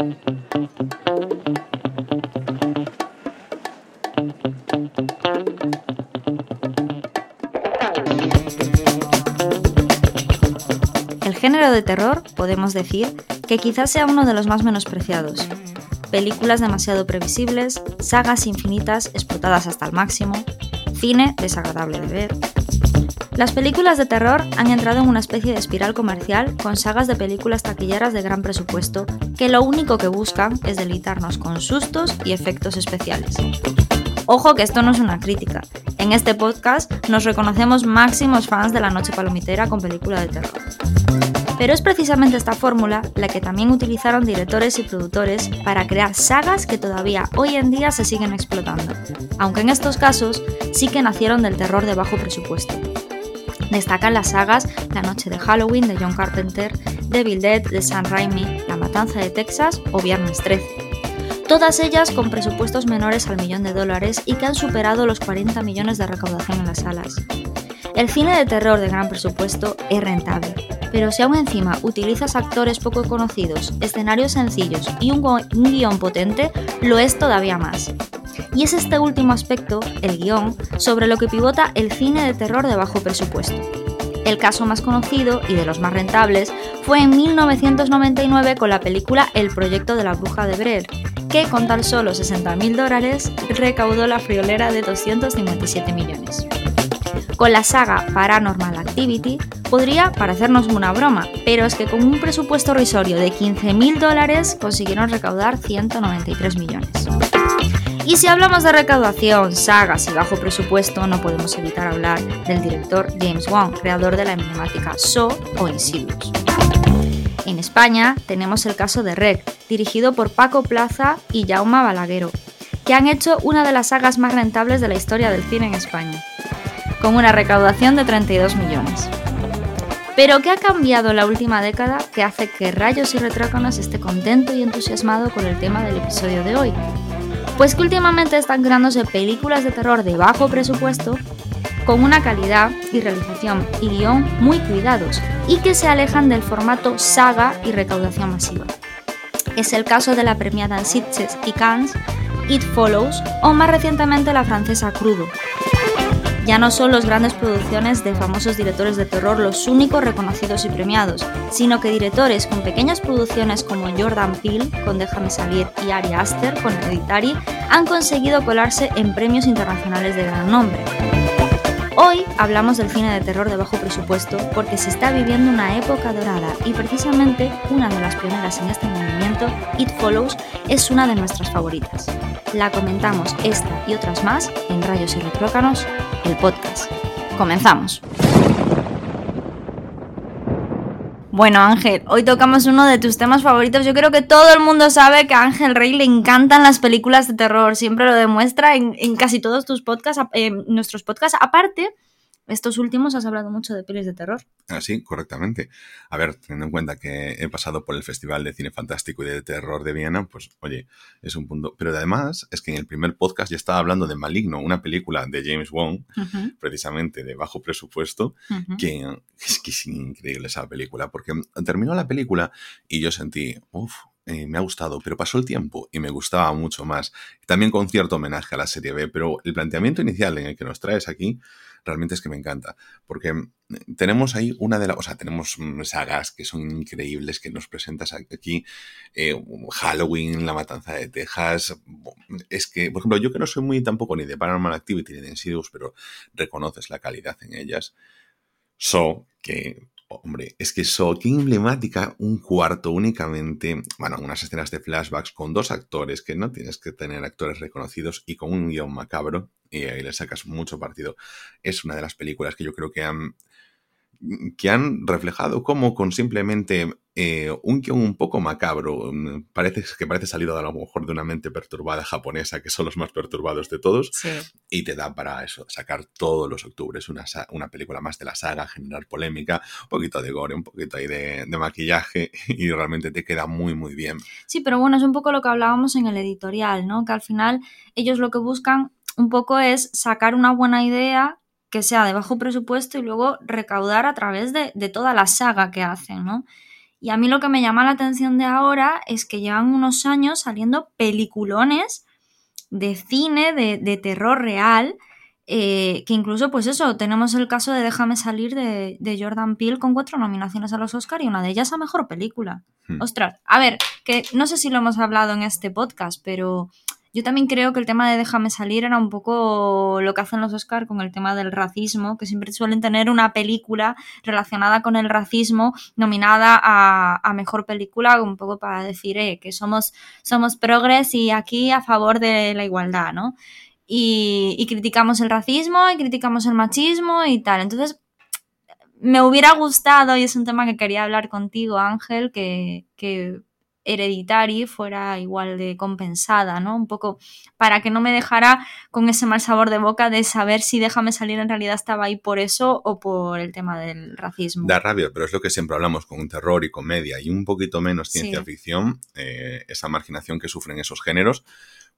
El género de terror, podemos decir, que quizás sea uno de los más menospreciados. Películas demasiado previsibles, sagas infinitas explotadas hasta el máximo, cine desagradable de ver. Las películas de terror han entrado en una especie de espiral comercial con sagas de películas taquilleras de gran presupuesto que lo único que buscan es deleitarnos con sustos y efectos especiales. Ojo que esto no es una crítica. En este podcast nos reconocemos máximos fans de la noche palomitera con película de terror. Pero es precisamente esta fórmula la que también utilizaron directores y productores para crear sagas que todavía hoy en día se siguen explotando, aunque en estos casos sí que nacieron del terror de bajo presupuesto. Destacan las sagas La Noche de Halloween de John Carpenter, Devil Dead de Sam Raimi, La Matanza de Texas o Viernes 13 todas ellas con presupuestos menores al millón de dólares y que han superado los 40 millones de recaudación en las salas. El cine de terror de gran presupuesto es rentable, pero si aún encima utilizas actores poco conocidos, escenarios sencillos y un, guion potente, lo es todavía más. Y es este último aspecto, el guion, sobre lo que pivota el cine de terror de bajo presupuesto. El caso más conocido y de los más rentables fue en 1999 con la película El proyecto de la bruja de Brer, que con tan solo 60.000 dólares recaudó la friolera de 257 millones. Con la saga Paranormal Activity podría parecernos una broma, pero es que con un presupuesto risorio de 15.000 dólares consiguieron recaudar 193 millones. Y si hablamos de recaudación, sagas y bajo presupuesto, no podemos evitar hablar del director James Wan, creador de la emblemática Saw o Insidious. En España tenemos el caso de Rec, dirigido por Paco Plaza y Jaume Balaguero, que han hecho una de las sagas más rentables de la historia del cine en España, con una recaudación de 32 millones. Pero ¿qué ha cambiado en la última década que hace que Rayos y Retrócanos esté contento y entusiasmado con el tema del episodio de hoy? Pues que últimamente están creándose películas de terror de bajo presupuesto con una calidad y realización y guion muy cuidados y que se alejan del formato saga y recaudación masiva. Es el caso de la premiada en y Cannes, It Follows o más recientemente la francesa Crudo. Ya no son las grandes producciones de famosos directores de terror los únicos reconocidos y premiados, sino que directores con pequeñas producciones como Jordan Peele con Déjame salir y Ari Aster con Hereditary han conseguido colarse en premios internacionales de gran nombre. Hoy hablamos del cine de terror de bajo presupuesto porque se está viviendo una época dorada y precisamente una de las primeras en este movimiento, It Follows, es una de nuestras favoritas. La comentamos esta y otras más en Rayos y Retrócanos, el podcast. Comenzamos. Bueno, Ángel, hoy tocamos uno de tus temas favoritos. Yo creo que todo el mundo sabe que a Ángel Rey le encantan las películas de terror. Siempre lo demuestra en, casi todos tus podcasts, en nuestros podcasts. Aparte, estos últimos has hablado mucho de pelis de terror. Ah, sí, correctamente. A ver, teniendo en cuenta que he pasado por el Festival de Cine Fantástico y de Terror de Viena, pues oye, es un punto. Pero además es que en el primer podcast ya estaba hablando de Maligno, una película de James Wong, precisamente de bajo presupuesto, que es que es increíble esa película, porque terminó la película y yo sentí, uff, eh, me ha gustado, pero pasó el tiempo y me gustaba mucho más. También con cierto homenaje a la serie B, pero el planteamiento inicial en el que nos traes aquí realmente es que me encanta, porque mm, tenemos ahí una de las, o sea, tenemos sagas que son increíbles, que nos presentas aquí, eh, Halloween, La Matanza de Texas, es que, por ejemplo, yo que no soy muy tampoco ni de Paranormal Activity ni de Insidious, pero reconoces la calidad en ellas. So, que Hombre, es que eso, qué emblemática, un cuarto únicamente, bueno, unas escenas de flashbacks con dos actores, que no tienes que tener actores reconocidos y con un guion macabro, y ahí le sacas mucho partido. Es una de las películas que yo creo que han que han reflejado cómo con simplemente eh, un guion un poco macabro, mm, parece que parece salido a lo mejor de una mente perturbada japonesa, que son los más perturbados de todos, y te da para eso, sacar todos los octubres una, una película más de la saga, generar polémica, un poquito de gore, un poquito ahí de, de maquillaje, y realmente te queda muy, muy bien. Sí, pero bueno, es un poco lo que hablábamos en el editorial, ¿no? Que al final ellos lo que buscan un poco es sacar una buena idea que sea de bajo presupuesto y luego recaudar a través de, toda la saga que hacen, ¿no? Y a mí lo que me llama la atención de ahora es que llevan unos años saliendo peliculones de cine, de, de terror real, eh, que incluso, pues eso, tenemos el caso de Déjame salir de, de Jordan Peele con cuatro nominaciones a los Oscar y una de ellas a Mejor Película. Hmm. Ostras, a ver, que no sé si lo hemos hablado en este podcast, pero yo también creo que el tema de Déjame salir era un poco lo que hacen los Oscar con el tema del racismo, que siempre suelen tener una película relacionada con el racismo nominada a, mejor película, un poco para decir eh, que somos, somos progres y aquí a favor de la igualdad, ¿no? Y, criticamos el racismo y criticamos el machismo y tal. Entonces, me hubiera gustado, y es un tema que quería hablar contigo, Ángel, que Hereditary fuera igual de compensada, ¿no? Un poco para que no me dejara con ese mal sabor de boca de saber si Déjame salir en realidad estaba ahí por eso o por el tema del racismo. Da rabia, pero es lo que siempre hablamos con terror y comedia y un poquito menos ciencia Sí. ficción, eh, esa marginación que sufren esos géneros.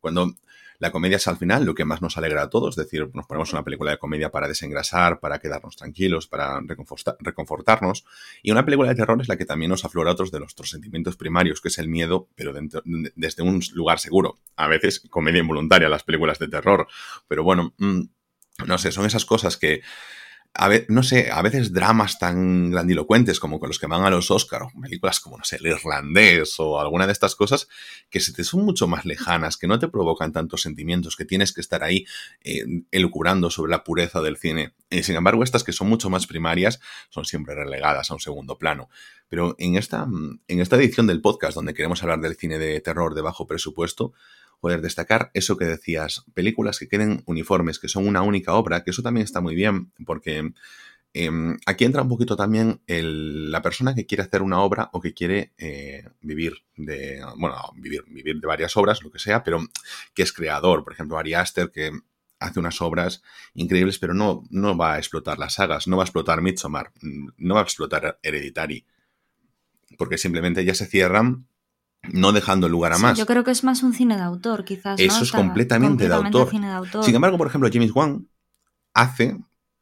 Cuando la comedia es al final lo que más nos alegra a todos, es decir, nos ponemos una película de comedia para desengrasar, para quedarnos tranquilos, para reconforta- reconfortarnos. Y una película de terror es la que también nos aflora otros de nuestros sentimientos primarios, que es el miedo, pero dentro- de- desde un lugar seguro. A veces comedia involuntaria las películas de terror. Pero bueno, mm, no sé, son esas cosas que a no sé, a veces dramas tan grandilocuentes como con los que van a los Oscar, o películas como, no sé, El Irlandés o alguna de estas cosas, que se te son mucho más lejanas, que no te provocan tantos sentimientos, que tienes que estar ahí eh, sobre la pureza del cine. Y sin embargo, estas que son mucho más primarias son siempre relegadas a un segundo plano. Pero en esta, en esta edición del podcast, donde queremos hablar del cine de terror de bajo presupuesto, poder destacar eso que decías, películas que queden uniformes, que son una única obra, que eso también está muy bien, porque eh, aquí entra un poquito también la persona que quiere hacer una obra o que quiere eh, vivir de, bueno, vivir, vivir de varias obras, lo que sea, pero que es creador. Por ejemplo, Ari Aster, que hace unas obras increíbles, pero no, no va a explotar las sagas, no va a explotar Midsommar, mm, no va a explotar Hereditary, porque simplemente ya se cierran, no dejando lugar a Sí, más. yo creo que es más un cine de autor, quizás. ¿no? Eso es completamente de autor. cine de autor. Sin embargo, por ejemplo, James Wan hace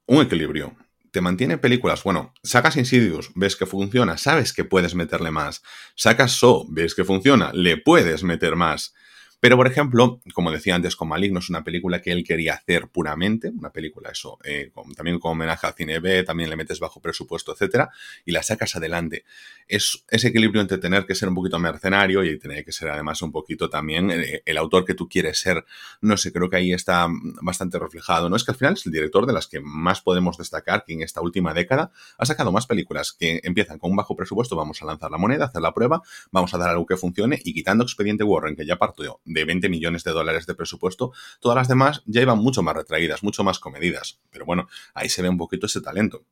un equilibrio. Te mantiene películas, bueno, sacas Insidious, ves que funciona, sabes que puedes meterle más. Sacas So, ves que funciona, le puedes meter más. Pero, por ejemplo, como decía antes con Maligno, es una película que él quería hacer puramente, una película, eso, eh, también con homenaje al cine B, también le metes bajo presupuesto, etcétera, y la sacas adelante. Es ese equilibrio entre tener que ser un poquito mercenario y tener que ser además un poquito también eh, el autor que tú quieres ser. No sé, creo que ahí está mm, bastante reflejado. No es que al final es el director de las que más podemos destacar que en esta última década ha sacado más películas que empiezan con un bajo presupuesto, vamos a lanzar la moneda, hacer la prueba, vamos a dar algo que funcione y quitando Expediente Warren, que ya partió de 20 millones de dólares de presupuesto, todas las demás ya iban mucho más retraídas, mucho más comedidas. Pero bueno, ahí se ve un poquito ese talento.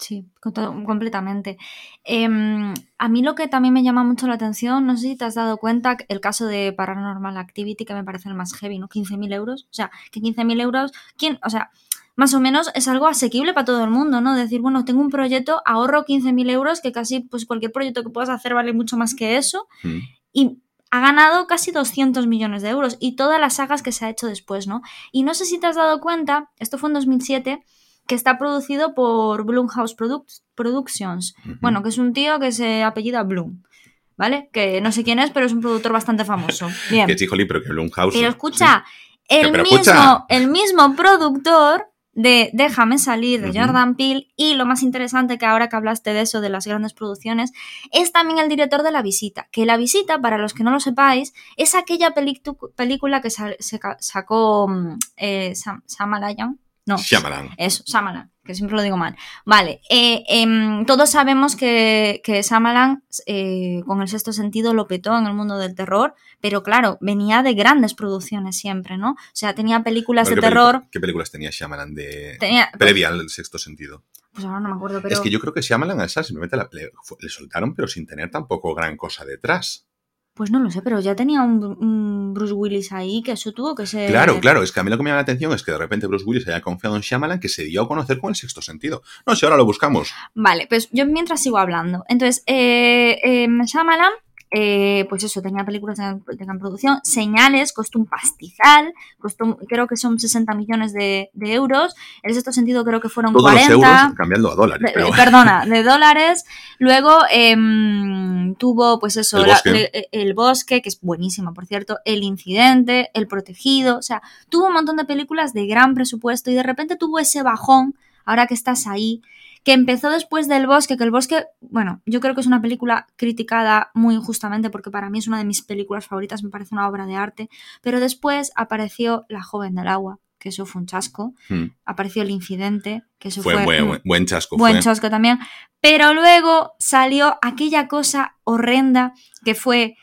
Sí, completamente. Em, a mí lo que también me llama mucho la atención, no sé si te has dado cuenta, el caso de Paranormal Activity, que me parece el más heavy, ¿no? 15.000 euros. O sea, que 15.000 euros, ¿quién? O sea, más o menos es algo asequible para todo el mundo, ¿no? Decir, bueno, tengo un proyecto, ahorro 15.000 euros, que casi pues cualquier proyecto que puedas hacer vale mucho más que eso, Mm. y ha ganado casi 200 millones de euros y todas las sagas que se ha hecho después, ¿no? Y no sé si te has dado cuenta, esto fue en 2007, que está producido por Blumhouse Produc- Productions. Bueno, que es un tío que se apellida Bloom, ¿vale? Que no sé quién es, pero es un productor bastante famoso. Bien. Que chijolí, pero que Blumhouse. Pero escucha, Que, el pero mismo, escucha. el mismo productor de Déjame salir de. Jordan Peele y lo más interesante que ahora que hablaste de eso, de las grandes producciones, es también el director de La Visita. Que La Visita, para los que no lo sepáis, es aquella película que sa- se sacó mm, eh, Sam- Samalayan. No, Shyamalan. eso, Shyamalan, que siempre lo digo mal. Vale, eh, em, todos sabemos que, que Shyamalan eh, con el sexto sentido lo petó en el mundo del terror, pero claro, venía de grandes producciones siempre, ¿no? O sea, tenía películas de ¿qué terror. película- ¿Qué películas tenía Shyamalan de Tenía, previa al sexto sentido? pues ahora no me acuerdo, pero Es que yo creo que Shyamalan a esa simplemente la- le, fue- le soltaron, pero sin tener tampoco gran cosa detrás. Pues no lo sé, pero ya tenía un, un Bruce Willis ahí que eso tuvo que ser. Claro, claro, es que a mí lo que me llama la atención es que de repente Bruce Willis haya confiado en Shyamalan que se dio a conocer con el sexto sentido. No sé, ahora lo buscamos. Vale, pues yo mientras sigo hablando. Entonces, eh, eh, Shyamalan eh, pues eso, tenía películas de, gran producción. Señales costó un pastizal, costó, creo que son 60 millones de, de euros. En ese sentido creo que fueron Todos 40. los euros cambiando a dólares. Pero- Perdona, de dólares. Luego em, tuvo, pues eso, El la- bosque. le- el bosque, que es buenísima, por cierto, El Incidente, El Protegido. O sea, tuvo un montón de películas de gran presupuesto y de repente tuvo ese bajón, ahora que estás ahí, que empezó después del bosque, que el bosque, bueno, yo creo que es una película criticada muy injustamente porque para mí es una de mis películas favoritas, me parece una obra de arte, pero después apareció La joven del agua, que eso fue un chasco, Hmm. apareció El Incidente, que eso Fue, fue, buen, un- buen- buen chasco. buen fue. chasco también. Pero luego salió aquella cosa horrenda que fue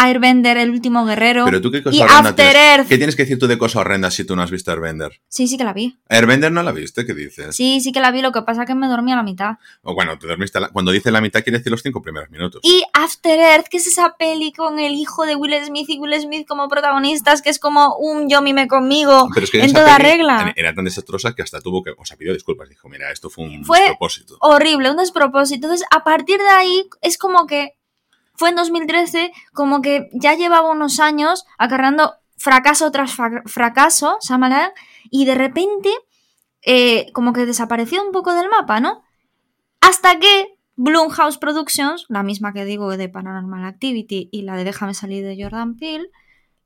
Airbender, el último guerrero. Pero tú qué cosa y horrenda After tienes? Earth. ¿Qué tienes que decir tú de cosa horrenda si tú no has visto Airbender? Sí, sí que la vi. Airbender no la viste, ¿qué dices? Sí, sí que la vi, lo que pasa es que me dormí a la mitad. O bueno, te dormiste a la- cuando dice la mitad quiere decir los cinco primeros minutos. Y After Earth, que es esa peli con el hijo de Will Smith y Will Smith como protagonistas, que es como un yo mime conmigo Pero es que en toda regla. Era tan desastrosa que hasta tuvo que, o sea, pidió disculpas. Dijo, mira, esto fue un Fue- despropósito. horrible, un despropósito. Entonces, a partir de ahí, es como que fue en 2013, como que ya llevaba unos años acarreando fracaso tras fra- fracaso, Shyamalan, y de repente, eh, como que desapareció un poco del mapa, ¿no? Hasta que Blumhouse Productions, la misma que digo de Paranormal Activity y la de Déjame salir de Jordan Peele,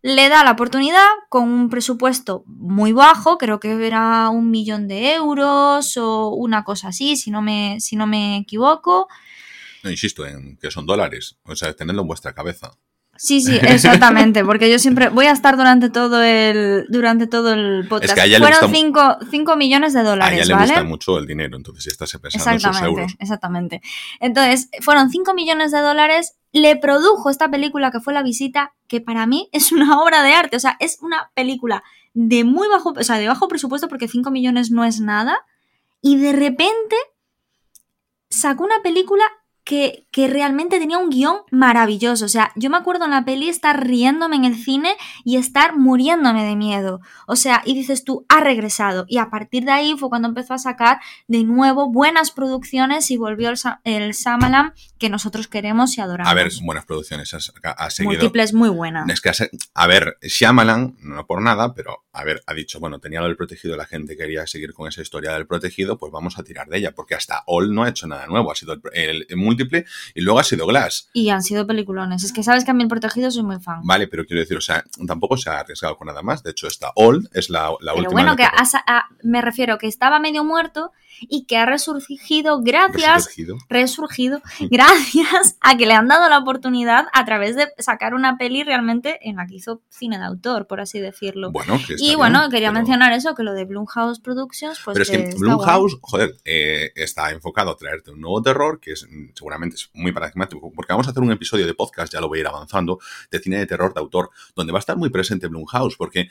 le da la oportunidad con un presupuesto muy bajo, creo que era un millón de euros o una cosa así, si no me, si no me equivoco. No, insisto en que son dólares. O sea, tenedlo en vuestra cabeza. Sí, sí, exactamente, porque yo siempre voy a estar durante todo el, durante todo el podcast. que a ella le Fueron gusta 5 millones de A dólares, ella le ¿vale? gusta mucho el dinero, entonces estás pensando en sus Exactamente, euros. exactamente. Entonces, fueron 5 millones de dólares. Le produjo esta película que fue La Visita, que para mí es una obra de arte. O sea, es una película de muy bajo, o sea, de bajo presupuesto porque 5 millones no es nada. Y de repente sacó una película que, que realmente tenía un guion maravilloso. O sea, yo me acuerdo en la peli estar riéndome en el cine y estar muriéndome de miedo. O sea, y dices tú, ha regresado. Y a partir de ahí fue cuando empezó a sacar de nuevo buenas producciones y volvió el, el Shyamalan que nosotros queremos y adoramos. A ver, buenas producciones. Has seguido. Múltiples muy buenas. Es que, ha a ver, Shyamalan, no por nada, pero, a ver, ha dicho, bueno, tenía lo del protegido, la gente quería seguir con esa historia del protegido, pues vamos a tirar de ella, porque hasta All no ha hecho nada nuevo, ha sido el, el- el múltiple y luego ha sido Glass. Y han sido peliculones. Es que sabes que a mí el protegido soy muy fan. Vale, pero quiero decir, o sea, tampoco se ha arriesgado con nada más. De hecho, esta All es la, la Pero última. bueno, que terror. ha sa- ha- me refiero que estaba medio muerto y que ha resurgido gracias Resurgido. resurgido gracias a que le han dado la oportunidad a través de sacar una peli realmente en la que hizo cine de autor, por así decirlo. Bueno, que y bien, bueno, quería pero- mencionar eso, que lo de Blumhouse Productions, pues pero es que está Blumhouse, joder, eh, está enfocado a traerte un nuevo terror que es mm, seguramente es muy paradigmático, porque vamos a hacer un episodio de podcast, ya lo voy a ir avanzando, de cine de terror de autor, donde va a estar muy presente Blumhouse, porque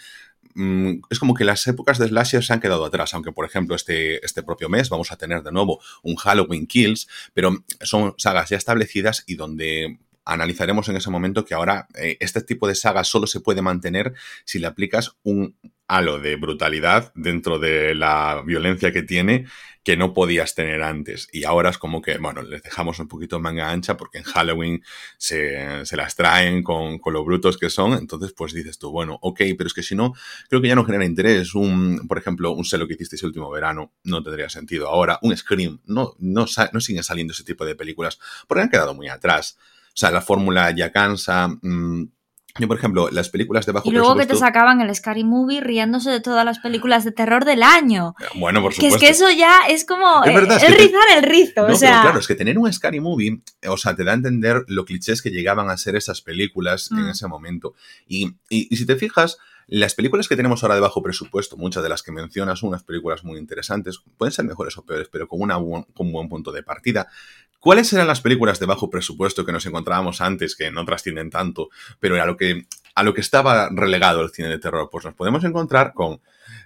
mm, es como que las épocas de slasher se han quedado atrás, aunque por ejemplo este, este propio mes vamos a tener de nuevo un Halloween Kills, pero son sagas ya establecidas y donde analizaremos en ese momento que ahora eh, este tipo de sagas solo se puede mantener si le aplicas un halo de brutalidad dentro de la violencia que tiene que no podías tener antes. Y ahora es como que, bueno, les dejamos un poquito manga ancha porque en Halloween se, se las traen con, con lo brutos que son. Entonces, pues dices tú, bueno, ok, pero es que si no, creo que ya no genera interés. Un, por ejemplo, un Selo que hicisteis el último verano no tendría sentido. Ahora, un Scream, no, no, no siguen saliendo ese tipo de películas porque han quedado muy atrás. O sea, la fórmula ya cansa. mm, yo, por ejemplo, las películas de bajo Y luego que te sacaban el Scary Movie riéndose de todas las películas de terror del año. Bueno, por Que es supuesto. que eso ya es como Es eh, verdad, es te- rizar el rizo. No, o sea, claro, es que tener un Scary Movie, o sea, te da a entender lo clichés que llegaban a ser esas películas en Mm. ese momento. Y, y- y si te fijas, las películas que tenemos ahora de bajo presupuesto, muchas de las que mencionas son unas películas muy interesantes, pueden ser mejores o peores, pero con, con un buen punto de partida. ¿Cuáles eran las películas de bajo presupuesto que nos encontrábamos antes, que no trascienden tanto, pero lo que, a lo que estaba relegado el cine de terror? Pues nos podemos encontrar con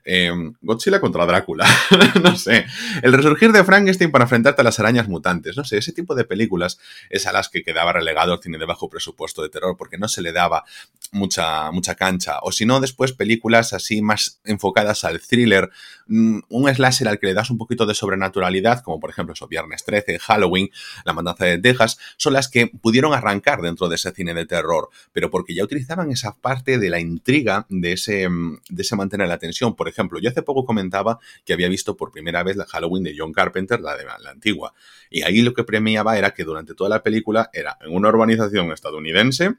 eh, Godzilla contra Drácula, no sé, el resurgir de Frankenstein para enfrentarte a las arañas mutantes, no sé, ese tipo de películas es a las que quedaba relegado el cine de bajo presupuesto de terror porque no se le daba mucha, mucha cancha. O si no, después películas así más enfocadas al thriller, mm, un slasher al que le das un poquito de sobrenaturalidad, como por ejemplo eso, Viernes 13, Halloween, La Matanza de Texas, son las que pudieron arrancar dentro de ese cine de terror, pero porque ya utilizaban esa parte de la intriga, de ese, mm, de ese mantener la atención. Por ejemplo, yo hace poco comentaba que había visto por primera vez la Halloween de John Carpenter, la de la antigua, y ahí lo que premiaba era que durante toda la película era en una urbanización estadounidense,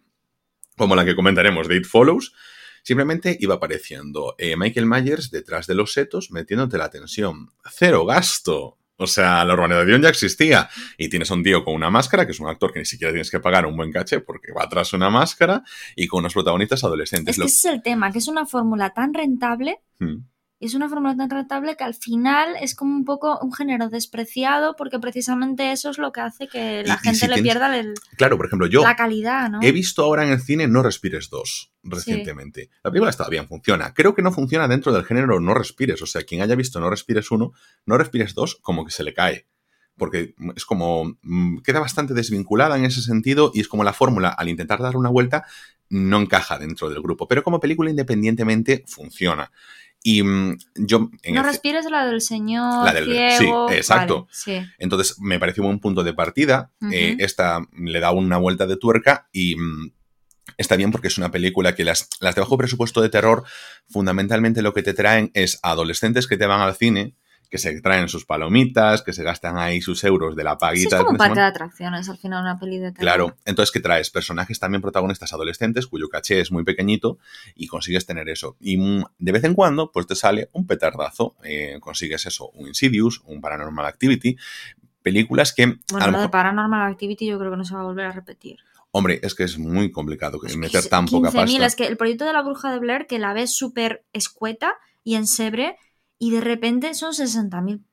como la que comentaremos de It Follows, simplemente iba apareciendo eh, Michael Myers detrás de los setos metiéndote la tensión. Cero gasto. O sea, la urbanización ya existía. Y tienes a un tío con una máscara, que es un actor que ni siquiera tienes que pagar un buen caché porque va atrás una máscara, y con unos protagonistas adolescentes. Es que ese es el tema, que es una fórmula tan rentable. Hmm es una fórmula tan rentable que al final es como un poco un género despreciado porque precisamente eso es lo que hace que la gente le pierda el, claro, por ejemplo, yo la calidad, ¿no? He visto ahora en el cine No Respires 2 recientemente. La película está bien, funciona. Creo que no funciona dentro del género No Respires. O sea, quien haya visto No Respires 1, No Respires 2 como que se le cae. Porque es como. Mm, queda bastante desvinculada en ese sentido y es como la fórmula, al intentar dar una vuelta, no encaja dentro del grupo. Pero como película independientemente funciona. Y mm, yo... no respires la del señor la del, Sí, exacto. Entonces me pareció un buen punto de partida. Eh, esta le da una vuelta de tuerca y mm, está bien porque es una película que las, las de bajo presupuesto de terror fundamentalmente lo que te traen es adolescentes que te van al cine que se traen sus palomitas, que se gastan ahí sus euros de la paguita. es como parte de atracciones al final una peli de terror. Claro, entonces que traes personajes también protagonistas adolescentes cuyo caché es muy pequeñito y consigues tener eso. Y mm, de vez en cuando pues te sale un petardazo, eh, consigues eso, un Insidious, un Paranormal Activity, películas que... Bueno, lo, de Paranormal Activity yo creo que no se va a volver a repetir. Hombre, es que es muy complicado que meter tan poca pasta. Es que el proyecto de la bruja de Blair, que la ves súper escueta y ensebre, y de repente son 60.000.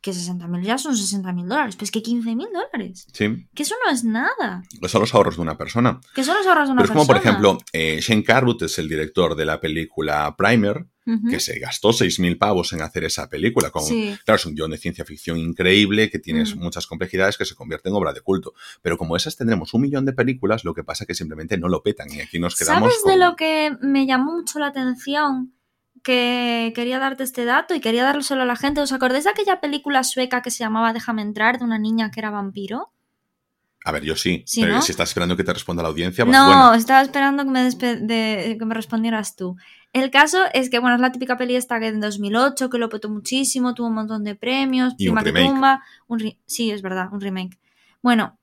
Que 60.000 ya son 60.000 dólares. Pues que 15.000 dólares. Sí. Que eso no es nada. son los ahorros de una persona. Que son los ahorros de una persona. Pero es como, por ejemplo, eh, Shane Carruth es el director de la película Primer, que se gastó 6.000 pavos en hacer esa película. Con, Claro, es un guion de ciencia ficción increíble que tiene mm. muchas complejidades que se convierte en obra de culto. Pero como esas tendremos un millón de películas, lo que pasa es que simplemente no lo petan y aquí nos quedamos. ¿Sabes de lo que me llamó mucho la atención? Que quería darte este dato y quería darlo solo a la gente. ¿Os acordáis de aquella película sueca que se llamaba Déjame entrar, de una niña que era vampiro? A ver, yo sí. pero si estás esperando que te responda la audiencia, pues No, estaba esperando que me, de, que me respondieras tú. El caso es que, bueno, es la típica peli esta que en 2008, que lo petó muchísimo, tuvo un montón de premios, y un remake. Tumba, sí, es verdad, un remake. Bueno,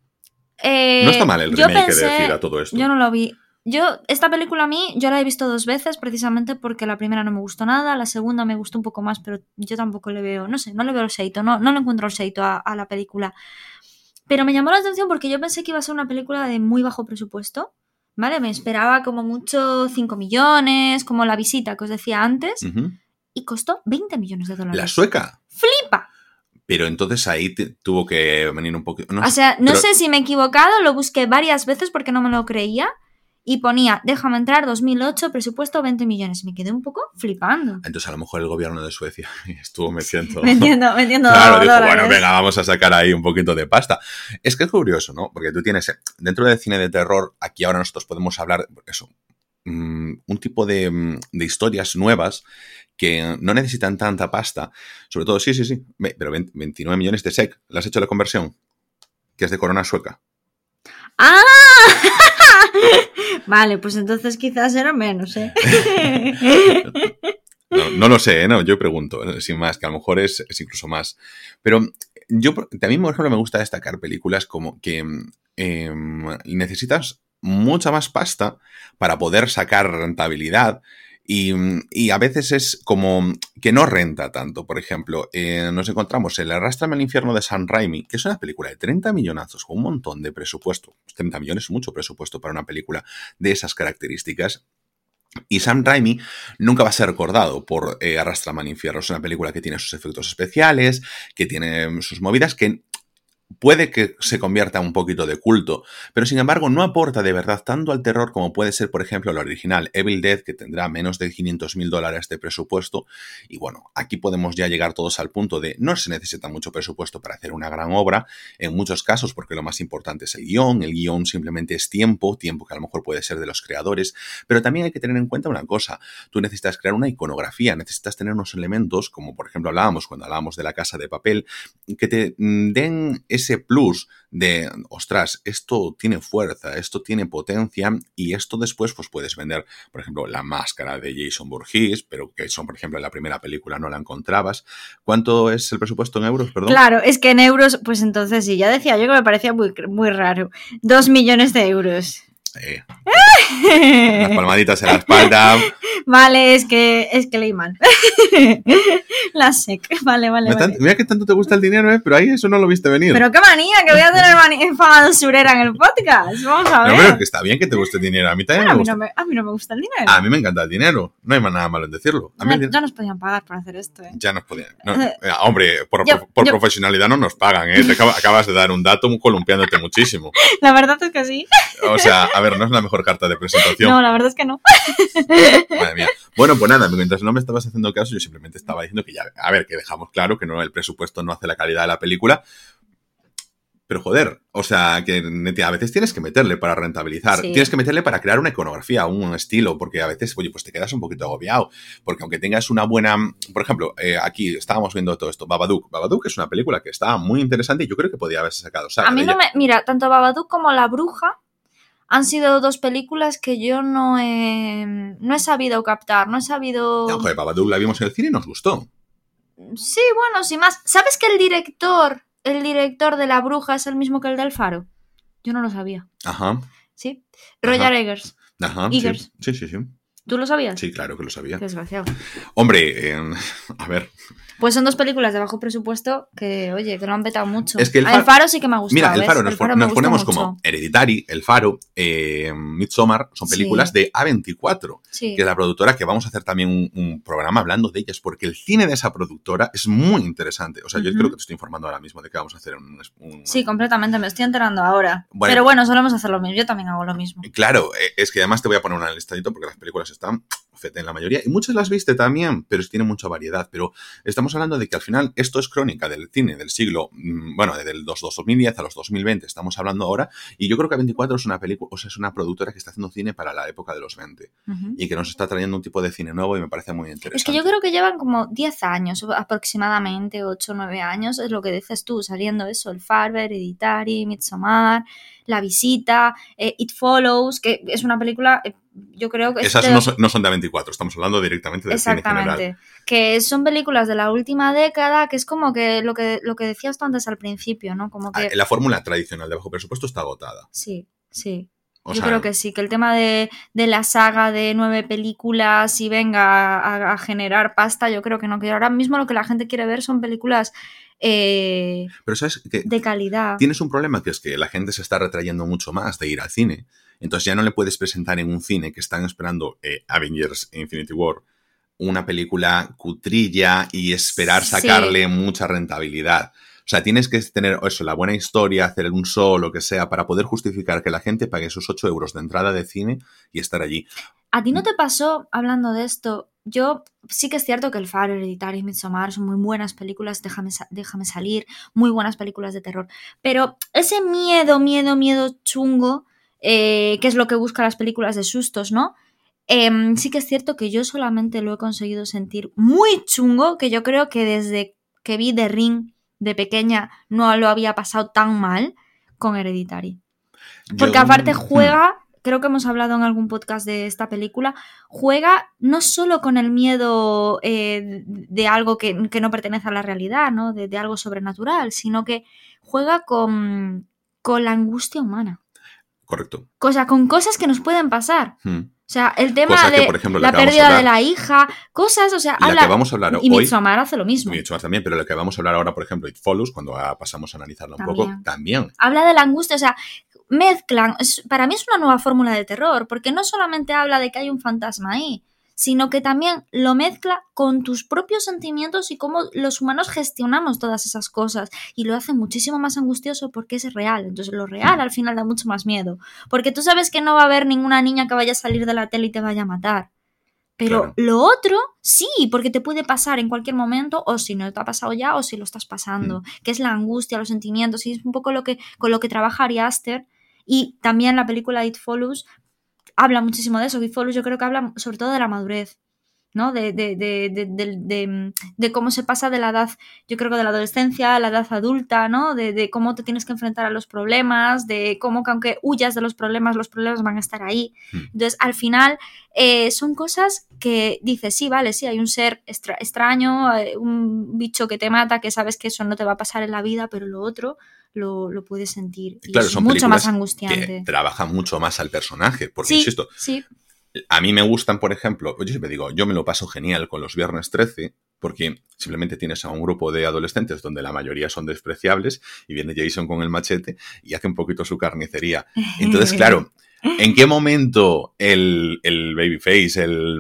eh, no está mal el remake pensé, de decir a todo esto. Yo no lo vi. Yo, esta película a mí, yo la he visto dos veces precisamente porque la primera no me gustó nada, la segunda me gustó un poco más, pero yo tampoco le veo, no sé, no le veo el seito, no, no le encuentro el seito a, la película. Pero me llamó la atención porque yo pensé que iba a ser una película de muy bajo presupuesto, ¿vale? Me esperaba como mucho 5 millones, como la visita que os decía antes, y costó 20 millones de dólares. ¿La sueca? ¡Flipa! Pero entonces ahí tuvo que venir un poquito. o sea, no sé si me he equivocado, lo busqué varias veces porque no me lo creía y ponía, déjame entrar, 2008, presupuesto 20 millones. Me quedé un poco flipando. Entonces a lo mejor el gobierno de Suecia estuvo metiendo... vendiendo, vendiendo Claro, dijo, bueno, venga, vamos a sacar ahí un poquito de pasta. Es que es curioso, ¿no? Porque tú tienes, dentro del cine de terror, aquí ahora nosotros podemos hablar, eso, mm, un tipo de, mm, de historias nuevas que no necesitan tanta pasta. Sobre todo, sí, sí, sí, pero 29 millones de SEC. ¿Le has hecho la conversión? Que es de corona sueca. ¡Ah! vale, pues entonces quizás era menos, ¿eh? no, lo sé, ¿eh? no, yo pregunto, ¿eh? sin más, que a lo mejor es, incluso más. Pero yo también, por ejemplo, me gusta destacar películas como que em, necesitas mucha más pasta para poder sacar rentabilidad y, a veces es como que no renta tanto. Por ejemplo, eh, nos encontramos en Arrastrame al Infierno de San Raimi, que es una película de 30 millonazos con un montón de presupuesto. 30 millones es mucho presupuesto para una película de esas características. Y Sam Raimi nunca va a ser recordado por eh, Arrastrame al Infierno. Es una película que tiene sus efectos especiales, que tiene sus movidas, que puede que se convierta un poquito de culto, pero sin embargo no aporta de verdad tanto al terror como puede ser, por ejemplo, el original Evil Dead, que tendrá menos de 500 mil dólares de presupuesto. Y bueno, aquí podemos ya llegar todos al punto de no se necesita mucho presupuesto para hacer una gran obra, en muchos casos, porque lo más importante es el guion, el guion simplemente es tiempo, tiempo que a lo mejor puede ser de los creadores, pero también hay que tener en cuenta una cosa, tú necesitas crear una iconografía, necesitas tener unos elementos, como por ejemplo hablábamos cuando hablábamos de la casa de papel, que te mm, den ese plus de, ostras, esto tiene fuerza, esto tiene potencia y esto después pues puedes vender, por ejemplo, la máscara de Jason Burgess, pero que son, por ejemplo, en la primera película no la encontrabas. ¿Cuánto es el presupuesto en euros, perdón? Claro, es que en euros, pues entonces sí, ya decía yo que me parecía muy, muy raro. Dos millones de euros. Eh, las palmaditas en la espalda. Vale, es que, es que leí mal. la sec. Vale, vale, vale. Mira que tanto te gusta el dinero, ¿eh? Pero ahí eso no lo viste venir. Pero qué manía, que voy a tener fama surera en el podcast. Vamos a ver. No, pero que está bien que te guste el dinero. A mí también a me mí. No me, a mí no me gusta el dinero. A mí me encanta el dinero. No hay nada malo en decirlo. A mí ya, ya, nos podían pagar por hacer esto, ¿eh? Ya nos podían. No, hombre, por, yo, por yo, profesionalidad no nos pagan, ¿eh? Te acabas de dar un dato columpiándote muchísimo. La verdad es que sí. O sea, a ver, no es la mejor carta de presentación. No, la verdad es que no. Madre mía. Bueno, pues nada, mientras no me estabas haciendo caso, yo simplemente estaba diciendo que ya, a ver, que dejamos claro que no, el presupuesto no hace la calidad de la película. Pero joder, o sea, que a veces tienes que meterle para rentabilizar, sí. tienes que meterle para crear una iconografía, un estilo, porque a veces, oye, pues te quedas un poquito agobiado, porque aunque tengas una buena, por ejemplo, eh, aquí estábamos viendo todo esto, Babadook, Babadook es una película que está muy interesante y yo creo que podía haberse sacado. a mí no me, mira, tanto Babadook como La Bruja han sido dos películas que yo no he, no he sabido captar, no he sabido... No, joder, Babadook la vimos en el cine y nos gustó. Sí, bueno, sin más. ¿Sabes que el director, el director de La Bruja es el mismo que el del Faro? Yo no lo sabía. Ajá. Sí. Roger Eggers. Ajá. Eggers. Sí, sí, sí. ¿Tú lo sabías? Sí, claro que lo sabía. Qué desgraciado. Hombre, eh, a ver. Pues son dos películas de bajo presupuesto que, oye, que lo han petado mucho. Es que el Faro, el faro sí que me ha gustado. Mira, el Faro, nos, El Faro nos me ponemos como. Hereditary, El Faro, eh, Midsommar, son películas Sí. de A24, Sí. que es la productora que vamos a hacer también un, un programa hablando de ellas, porque el cine de esa productora es muy interesante. O sea, yo creo que te estoy informando ahora mismo de que vamos a hacer un... un- Sí, completamente, me estoy enterando ahora. Bueno. Pero bueno, solemos hacer lo mismo. Yo también hago lo mismo. Claro, eh, es que además te voy a poner una listadito porque las películas están en la mayoría y muchas las viste también, pero tiene mucha variedad. Pero estamos hablando de que al final esto es crónica del cine del siglo, mm, bueno, desde el dos- 2010 a los 2020 estamos hablando ahora y yo creo que A24 es una película, o sea, es una productora que está haciendo cine para la época de los 20 Ujú. y que nos está trayendo un tipo de cine nuevo y me parece muy interesante. Es que yo creo que llevan como 10 años aproximadamente, 8 o 9 años, es lo que dices tú, saliendo eso, el Farber, Hereditary, Midsommar, La Visita, eh, It Follows, que es una película, eh, yo creo que... es Esas de- no son, no son de A24, estamos hablando directamente del cine general. Exactamente. Que son películas de la última década, que es como que lo que, lo que decías tú antes al principio, ¿no? Como que... Ah, La fórmula tradicional de bajo presupuesto está agotada. Sí, sí. O Yo sea, creo que sí, que el tema de, de la saga de nueve películas y venga a, a generar pasta, yo creo que no. Que ahora mismo lo que la gente quiere ver son películas eh, Pero sabes que de calidad. tienes un problema que es que la gente se está retrayendo mucho más de ir al cine. Entonces ya no le puedes presentar en un cine que están esperando eh, Avengers Infinity War una película cutrilla y esperar Sí. sacarle mucha rentabilidad. O sea, tienes que tener eso, la buena historia, hacer un show, lo que sea, para poder justificar que la gente pague sus 8 euros de entrada de cine y estar allí. ¿A ti no te pasó, hablando de esto, yo sí que es cierto que El Faro, Hereditary y Midsommar son muy buenas películas, déjame, déjame salir, muy buenas películas de terror, pero ese miedo, miedo, miedo chungo, eh, que es lo que buscan las películas de sustos, ¿no? Em, sí que es cierto que yo solamente lo he conseguido sentir muy chungo, que yo creo que desde que vi The Ring de pequeña no lo había pasado tan mal con Hereditary. Porque Yo- aparte Hmm. juega, creo que hemos hablado en algún podcast de esta película, juega no solo con el miedo eh, de algo que, que no pertenece a la realidad, ¿no? De, de algo sobrenatural, sino que juega con, con la angustia humana. Correcto. O sea, con cosas que nos pueden pasar. Hmm. O sea, el tema Cosa que, de por ejemplo, la pérdida de la hija, cosas, o sea, La habla... que vamos a hablar y hoy- Midsommar hace lo mismo. Y Midsommar también, pero lo que vamos a hablar ahora, por ejemplo, It Follows, cuando pasamos a analizarla un poco, También. habla de la angustia, o sea, mezclan, para mí es una nueva fórmula de terror, porque no solamente habla de que hay un fantasma ahí, sino que también lo mezcla con tus propios sentimientos y cómo los humanos gestionamos todas esas cosas. Y lo hace muchísimo más angustioso porque es real. Entonces lo real al final da mucho más miedo. Porque tú sabes que no va a haber ninguna niña que vaya a salir de la tele y te vaya a matar. Pero Claro. lo otro, sí, porque te puede pasar en cualquier momento, o si no te ha pasado ya, o si lo estás Mm. pasando, que es la angustia, los sentimientos, y es un poco lo que, con lo que trabaja Ari Aster. Y también la película It Follows habla muchísimo de eso. Follows yo creo que habla sobre todo de la madurez, ¿no? De, de, de, de, cómo se pasa de la edad, yo creo que de la adolescencia a la edad adulta, ¿no? De, cómo te tienes que enfrentar a los problemas, de cómo que aunque huyas de los problemas, los problemas van a estar ahí. Mm. Entonces, al final, eh, son cosas que dices, sí, vale, sí, hay un ser extra- extraño, eh, un bicho que te mata, que sabes que eso no te va a pasar en la vida, pero lo otro lo, lo puedes sentir. Y Claro, es son mucho más angustiante. que trabajan mucho más al personaje. Porque, Sí, insisto, sí, a mí me gustan, por ejemplo, yo siempre digo, yo me lo paso genial con los viernes 13, porque simplemente tienes a un grupo de adolescentes donde la mayoría son despreciables y viene Jason con el machete y hace un poquito su carnicería. Entonces, claro, ¿en qué momento el, el babyface, el,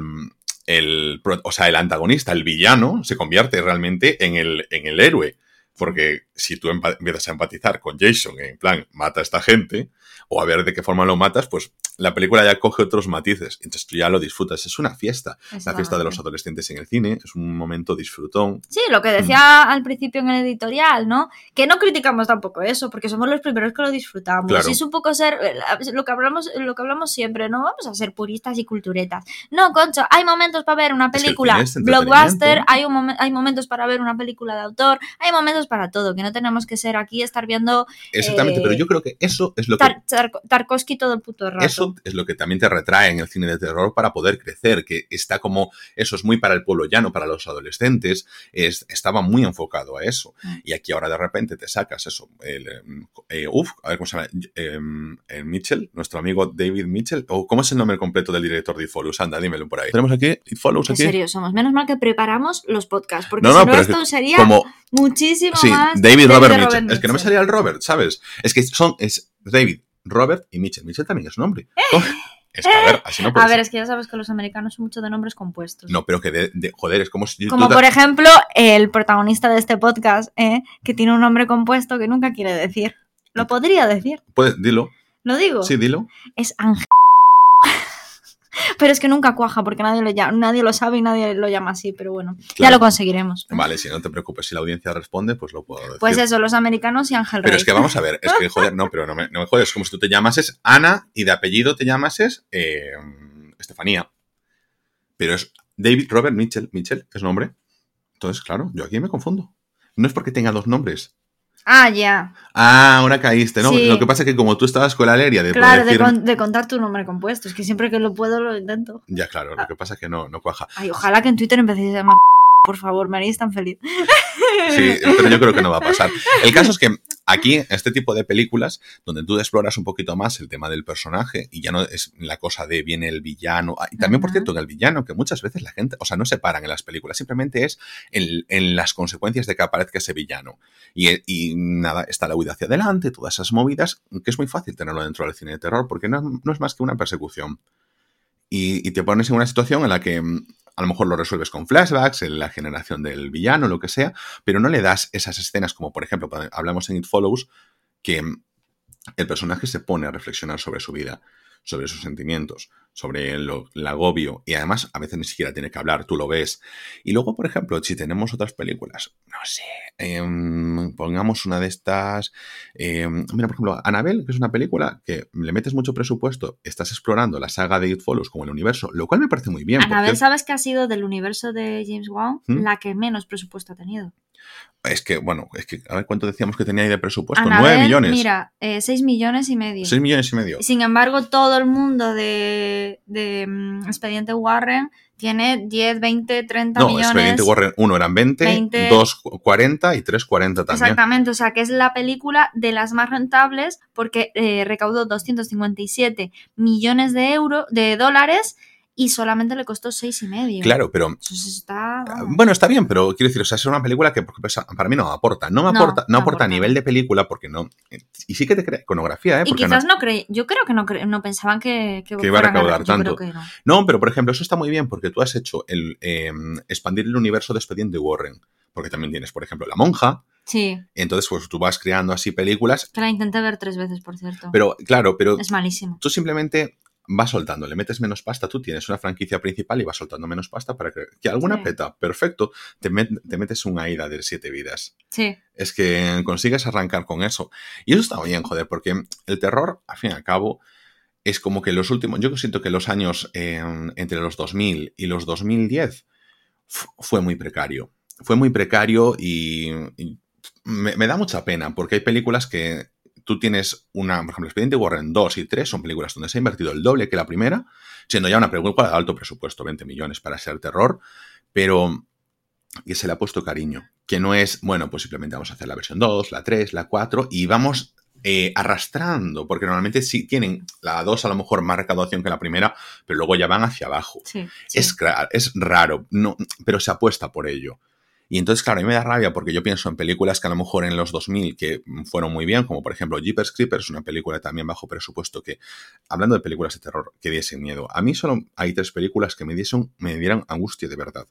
el, o sea, el antagonista, el villano, se convierte realmente en el, en el héroe? Porque si tú empiezas a empatizar con Jason, en plan, mata a esta gente, o a ver de qué forma lo matas, pues la película ya coge otros matices. Entonces tú ya lo disfrutas. Es una fiesta. La fiesta de los adolescentes en el cine es un momento disfrutón. Sí, lo que decía al principio en el editorial, ¿no? Que no criticamos tampoco eso, porque somos los primeros que lo disfrutamos. Claro. Y es un poco ser eh, lo que hablamos, lo que hablamos siempre, no vamos a ser puristas y culturetas. No, concho, hay momentos para ver una película es blockbuster, hay, un momen- hay momentos para ver una película de autor, hay momentos para todo, que no tenemos que ser aquí estar viendo Exactamente, Eh, pero yo creo que eso es lo que Tar- Tar- Tarkovsky todo el puto rato. Eso es lo que también te retrae en el cine de terror para poder crecer, que está como, eso es muy para el pueblo llano, para los adolescentes, es, estaba muy enfocado a eso. Mm. Y aquí ahora de repente te sacas eso, el, em, eh, uf, a ver cómo se llama, el Mitchell, nuestro amigo David Mitchell, o cómo es el nombre completo del director de It Follows, anda, dímelo por ahí. Tenemos aquí It Follows serio somos. Menos mal que preparamos los podcasts, porque No, no, si no pero esto sería Como, muchísimo sí, más. David Robert Robert Mitchell. Es que no me Mitchell. salía el Robert, ¿sabes? Es que son, es David, Robert y Mitchell. Mitchell también es un nombre. ¿Cómo? Es que, a ver, así no puede A ver, ser. es que ya sabes que los americanos son mucho de nombres compuestos. No, pero que de, de- joder, es como si Como por ejemplo el protagonista de este podcast, ¿eh? que tiene un nombre compuesto que nunca quiere decir. Lo podría decir, Puedes, dilo. lo digo. Sí, dilo. Es Ángel. Pero es que nunca cuaja porque nadie lo, llama, nadie lo sabe y nadie lo llama así, pero bueno, ya lo conseguiremos. Vale, si no te preocupes, si la audiencia responde, pues lo puedo decir. Pues eso, los americanos y Ángel Pero Rey. es que vamos a ver, es que joder, no, pero no me, no me jodes, como si tú te llamases Ana y de apellido te llamases eh, Estefanía. Pero es David Robert Mitchell, Mitchell es nombre. Entonces, claro, yo aquí me confundo. No es porque tenga dos nombres. Ah, ya. Ah, ahora caíste, ¿no? Sí. Lo que pasa es que como tú estabas con la alegría de Claro, poder de, decir... con- de contar tu nombre compuesto. Es que siempre que lo puedo lo intento. Ya, claro, lo que pasa es que no, no cuaja. Ay, ojalá que en Twitter empecéis a llamar por favor, me haréis tan feliz. Sí, pero yo creo que no va a pasar. El caso es que aquí, este tipo de películas, donde tú exploras un poquito más el tema del personaje y ya no es la cosa de viene el villano. Ah, Y también, por cierto, en el villano, que muchas veces la gente, o sea, no se paran en las películas, simplemente es en, en las consecuencias de que aparezca ese villano. Y, y nada, está la huida hacia adelante, todas esas movidas, que es muy fácil tenerlo dentro del cine de terror, porque no, no es más que una persecución. Y, y te pones en una situación en la que a lo mejor lo resuelves con flashbacks, en la generación del villano, lo que sea, pero no le das esas escenas como, por ejemplo, hablamos en It Follows, que el personaje se pone a reflexionar sobre su vida, sobre sus sentimientos, sobre el agobio, y además a veces ni siquiera tiene que hablar, tú lo ves. Y luego, por ejemplo, si tenemos otras películas, no sé, em, pongamos una de estas, em, mira, por ejemplo, Annabelle, que es una película que le metes mucho presupuesto, estás explorando la saga de It Follows como el universo, lo cual me parece muy bien. Anabel, porque ¿sabes que ha sido del universo de James Wan ¿Mm? la que menos presupuesto ha tenido? Es que, bueno, es que, a ver cuánto decíamos que tenía ahí de presupuesto, Annabelle, nueve millones. Mira, eh, 6 millones y medio. 6 millones y medio. Sin embargo, todo el mundo de, de, mm, Expediente Warren tiene 10, 20, 30 No, millones. Expediente Warren 1 eran 20, 20. 2 40 y 3 40 también. Exactamente, o sea que es la película de las más rentables porque eh, recaudó 257 millones de euros, de dólares y solamente le costó seis y medio. Claro, pero Entonces está... vamos. Bueno, está bien, pero quiero decir, o sea, es una película que para mí no aporta. No me aporta, no, no aporta a nivel de película porque no. Y sí que te crea iconografía, ¿eh? y quizás no, no, creí, yo creo que no, cre- no pensaban que, que, Que iban a recaudar tanto. no. no, pero por ejemplo, eso está muy bien porque tú has hecho el eh, expandir el universo de Expediente Warren. Porque también tienes, por ejemplo, La Monja. Sí, Entonces, pues tú vas creando así películas. que la intenté ver tres veces, por cierto. Pero, claro, pero es malísimo. tú simplemente vas soltando, le metes menos pasta, tú tienes una franquicia principal y vas soltando menos pasta para que, que alguna Sí. peta, perfecto, te, met- te metes un AIDA de siete vidas. Sí, es que consigues arrancar con eso. Y eso está bien, joder, porque el terror, al fin y al cabo, es como que los últimos, yo siento que los años eh, entre los 2000 y los 2010 fu- fue muy precario. Fue muy precario y, y me, me da mucha pena, porque hay películas que tú tienes una, por ejemplo, Expediente Warren 2 y 3 son películas donde se ha invertido el doble que la primera, siendo ya una película de alto presupuesto, 20 millones para ser terror, pero que se le ha puesto cariño, que no es, bueno, pues simplemente vamos a hacer la versión 2, la 3, la 4 y vamos eh, arrastrando, porque normalmente sí tienen la 2 a lo mejor más recaudación que la primera, pero luego ya van hacia abajo. sí. sí. Es, es raro, no, pero se apuesta por ello. Y entonces, claro, a mí me da rabia porque yo pienso en películas que a lo mejor en los 2000 que fueron muy bien, como por ejemplo Jeepers Creepers, una película también bajo presupuesto que, hablando de películas de terror, que diesen miedo. A mí solo hay tres películas que me, diesen, me dieran angustia de verdad.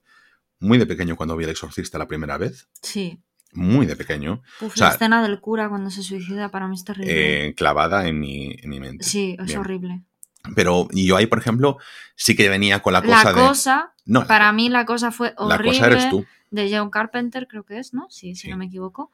Muy de pequeño cuando vi El Exorcista la primera vez, Sí. muy de pequeño, Uf, O sea, la escena del cura cuando se suicida para mí es terrible. eh, clavada en mi, en mi mente. sí, es Bien. horrible. Pero y yo ahí, por ejemplo, sí que venía con la La cosa cosa, de... No, para mí la cosa fue la horrible. cosa eres tú. De John Carpenter, creo que es, ¿no? Sí, si Sí. no me equivoco.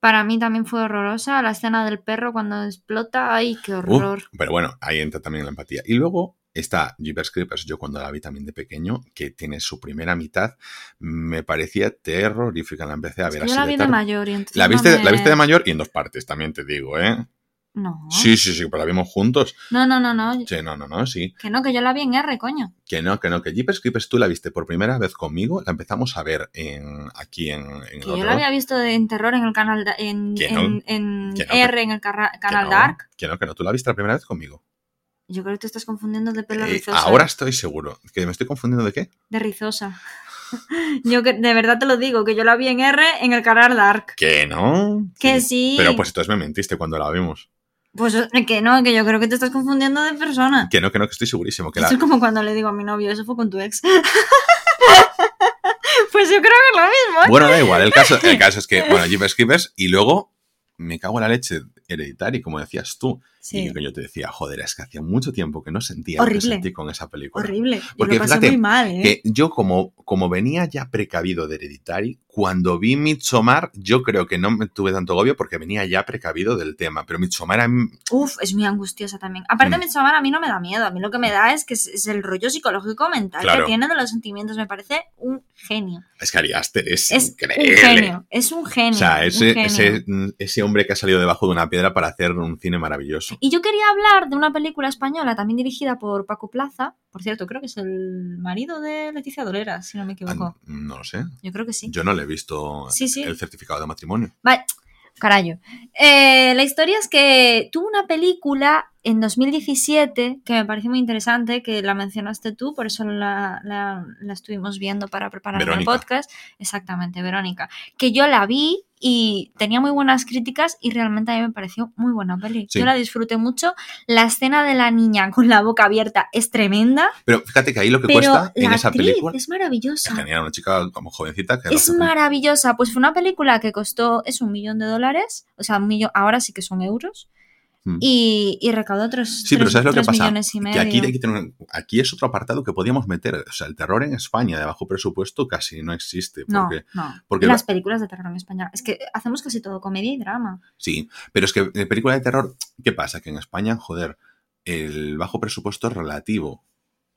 Para mí también fue horrorosa la escena del perro cuando explota. ¡Ay, qué horror! Uh, pero bueno, ahí entra también la empatía. Y luego está Jeepers Creepers, yo cuando la vi también de pequeño, que tiene su primera mitad, me parecía terrorífica. La empecé a Es ver que yo la vi de mayor y entonces La viste, me- la viste de mayor y en dos partes, también te digo, ¿eh? No. Sí, sí, sí, pero la vimos juntos. No, no, no, no. Sí, no, no, no, sí. Que no, que yo la vi en R, coño. Que no, que no, que Jeepers Creepers tú la viste por primera vez conmigo, la empezamos a ver en, aquí en, en Que yo la había visto en terror en el canal en, no. en, en Que no, R en el canal no, Dark. Que no, que no, tú la viste la primera vez conmigo. Yo creo que te estás confundiendo de pelo Eh, rizosa. ahora estoy seguro. ¿Que me estoy confundiendo de qué? De rizosa. yo que, de verdad te lo digo, que yo la vi en R en el canal Dark. Que no. Que sí. Pero pues entonces me mentiste cuando la vimos. Pues eh, que no, que yo creo que te estás confundiendo de persona. Que no, que no, que estoy segurísimo. Que la... Esto es como cuando le digo a mi novio, eso fue con tu ex. pues yo creo que es lo mismo. ¿eh? Bueno, da igual. El caso, el caso es que, bueno, Jeepers Creepers y luego me cago en la leche hereditaria, como decías tú. Sí, Y que yo te decía, joder, es que hacía mucho tiempo que no sentía lo que Horrible. sentí con esa película. horrible. Porque lo pasé fíjate muy mal, ¿eh? Que yo, como, como venía ya precavido de Hereditary, cuando vi Midsommar, yo creo que no me tuve tanto agobio porque venía ya precavido del tema. Pero Midsommar a mí- Uf, es muy angustiosa también. Aparte, Mm. Midsommar a mí no me da miedo. A mí lo que me da es que es, es el rollo psicológico mental Claro. que tiene de los sentimientos. Me parece un genio. es que Ari Aster es, Es increíble. un genio. Es un genio. O sea, ese, genio. ese, ese hombre que ha salido debajo de una piedra para hacer un cine maravilloso. Y yo quería hablar de una película española también dirigida por Paco Plaza. Por cierto, creo que es el marido de Leticia Dolera, si no me equivoco. Ah, No lo sé. Yo creo que sí. Yo no le he visto Sí, sí. el certificado de matrimonio. Vale, carayo. Eh, la historia es que tuvo una película en 2017 que me pareció muy interesante, que la mencionaste tú, por eso la, la- la estuvimos viendo para preparar el podcast. Exactamente, Verónica. Que yo la vi y tenía muy buenas críticas y realmente a mí me pareció muy buena peli. Sí. Yo la disfruté mucho. La escena de la niña con la boca abierta es tremenda, Pero fíjate que ahí lo que cuesta en esa película. es maravillosa. Genial, una chica como jovencita que Es maravillosa. Pues fue una película que costó, es un millón de dólares, o sea, un millón, ahora sí que son euros, Mm. y, y recaudó tres, Sí, pero tres- ¿sabes lo que pasa? millones y medio. Que aquí, aquí es otro apartado que podíamos meter. O sea, el terror en España de bajo presupuesto casi no existe. No, no. porque Las películas de terror en España. Es que hacemos casi todo comedia y drama. Sí, pero es que en película de terror, ¿qué pasa? Que en España, joder, el bajo presupuesto es relativo.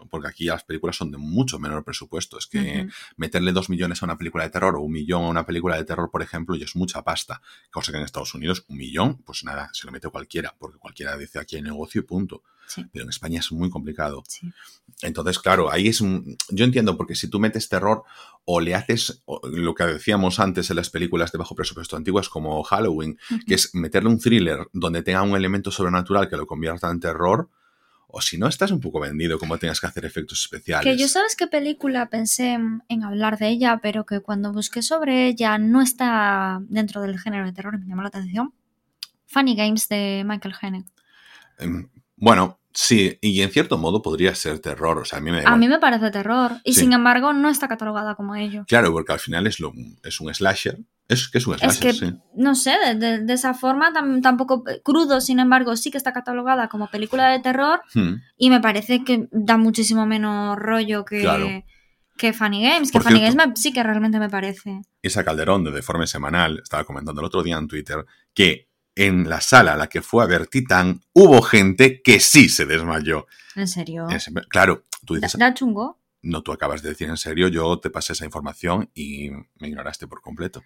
Porque aquí las películas son de mucho menor presupuesto. Es que meterle dos millones a una película de terror o un millón a una película de terror, por ejemplo, y es mucha pasta. Cosa que en Estados Unidos, un millón, pues nada, se lo mete cualquiera, porque cualquiera dice aquí hay negocio y punto. Sí, Pero en España es muy complicado. sí. Entonces, claro, ahí es un... Yo entiendo, porque si tú metes terror o le haces o lo que decíamos antes en las películas de bajo presupuesto antiguas como Halloween, que es meterle un thriller donde tenga un elemento sobrenatural que lo convierta en terror, O si no, estás un poco vendido como tengas que hacer efectos especiales. Que yo sabes qué película pensé en, hablar de ella, pero que cuando busqué sobre ella no está dentro del género de terror y me llamó la atención. Funny Games de Michael Haneke. Em, Bueno, sí, y en cierto modo podría ser terror. O sea, a mí me A mí me parece terror y Sí. sin embargo no está catalogada como ello. Claro, porque al final es, lo, es un slasher. Es que es un Es slasher, que, sí. no sé, de, de- de esa forma tam- tampoco crudo, sin embargo, sí que está catalogada como película de terror Hmm. y me parece que da muchísimo menos rollo que, Claro. que Funny Games. Que Por Funny cierto- Games me- sí que realmente me parece. Isa Calderón de Deforme Semanal estaba comentando el otro día en Twitter que en la sala a la que fue a ver Titán hubo gente que sí se desmayó. En serio. Claro, tú Da, dices, da chungo. no, tú acabas de decir en serio, yo te pasé esa información y me ignoraste por completo.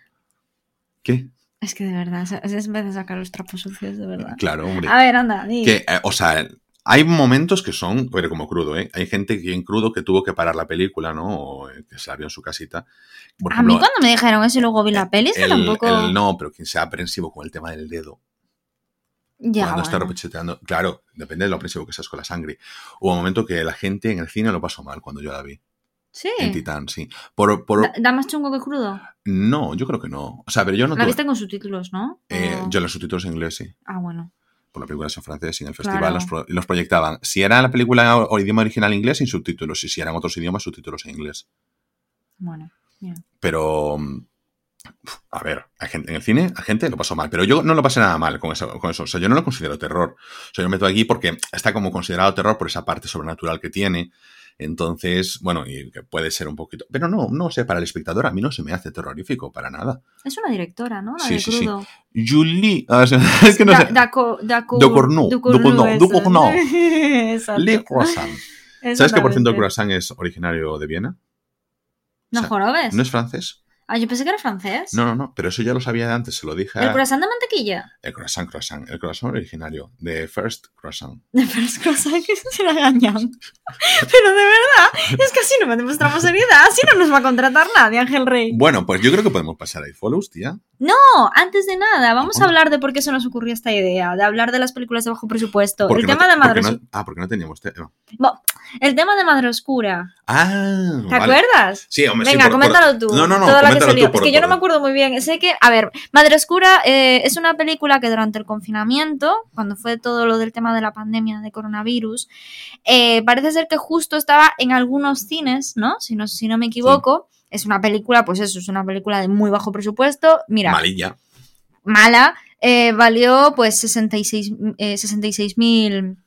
¿Qué? Es que de verdad, es, es vez de sacar los trapos sucios, de verdad. Claro, hombre. A ver, anda, di. Que, eh, o sea, hay momentos que son, pero como crudo, ¿eh? Hay gente que en crudo que tuvo que parar la película, ¿no? O eh, que se la vio en su casita. Por A mí cuando me dijeron eso y luego vi la peli, es que tampoco... el no, pero quien sea aprensivo con el tema del dedo. ya, cuando está bueno. repecheteando. Claro, depende de lo aprensivo que seas con la sangre. Hubo un momento que la gente en el cine lo pasó mal cuando yo la vi. Sí. En Titán, sí. Por, por- Da, da más chungo que crudo? no, yo creo que no. O sea, pero yo no la tuve- viste con subtítulos, ¿no? eh, O- yo los subtítulos en inglés, sí. Ah, bueno. Por la película es en francés y en el Claro. festival los, pro- los proyectaban. Si era la película o idioma original inglés, sin subtítulos. Y si eran otros idiomas, subtítulos en inglés. Bueno. bien. Pero, mm, a ver, hay gente, en el cine, a gente lo pasó mal. Pero yo no lo pasé nada mal con eso, con eso. O sea, yo no lo considero terror. O sea, yo me meto aquí porque está como considerado terror por esa parte sobrenatural que tiene. Entonces, bueno, y que puede ser un poquito. Pero no, no sé, para el espectador a mí no se me hace terrorífico, para nada. Es una directora, ¿no? La Sí, de sí, sí. crudo. Julie, o sea, es que no Da- sé. Daco- Daco- eso. Ducournau. Exacto. Le Croissant. ¿Sabes que por cierto el croissant es originario de Viena? No o sea, jorobes. ¿No es francés? Ah, yo pensé que era francés. No, no, no, pero eso ya lo sabía de antes, se lo dije a... ¿El croissant de mantequilla? El croissant, croissant. El croissant originario, de First Croissant. De first croissant que se la engañan. Pero de verdad, es que así no demostramos seriedad. Así no nos va a contratar nadie, Ángel Rey. Bueno, pues yo creo que podemos pasar a iFollows, tía. No, antes de nada, vamos a hablar de por qué se nos ocurrió esta idea, de hablar de las películas de bajo presupuesto. El no tema te- de Madre Oscura. no- Ah, porque no teníamos tema. El tema de Madre Oscura. Ah, ¿Te vale. acuerdas? Sí, hombre, sí, Venga, coméntalo tú. No, no, no, Toda la que coméntalo se lió. tú por- es que yo no me acuerdo muy bien. Sé que, a ver, Madre Oscura eh, es una película que durante el confinamiento, cuando fue todo lo del tema de la pandemia de coronavirus, eh, parece ser que justo estaba en algunos cines, ¿no? Si no, si no me equivoco. Es una película, pues eso, es una película de muy bajo presupuesto. Mira, Malilla. mala, eh, valió pues 66 eh, 66 mil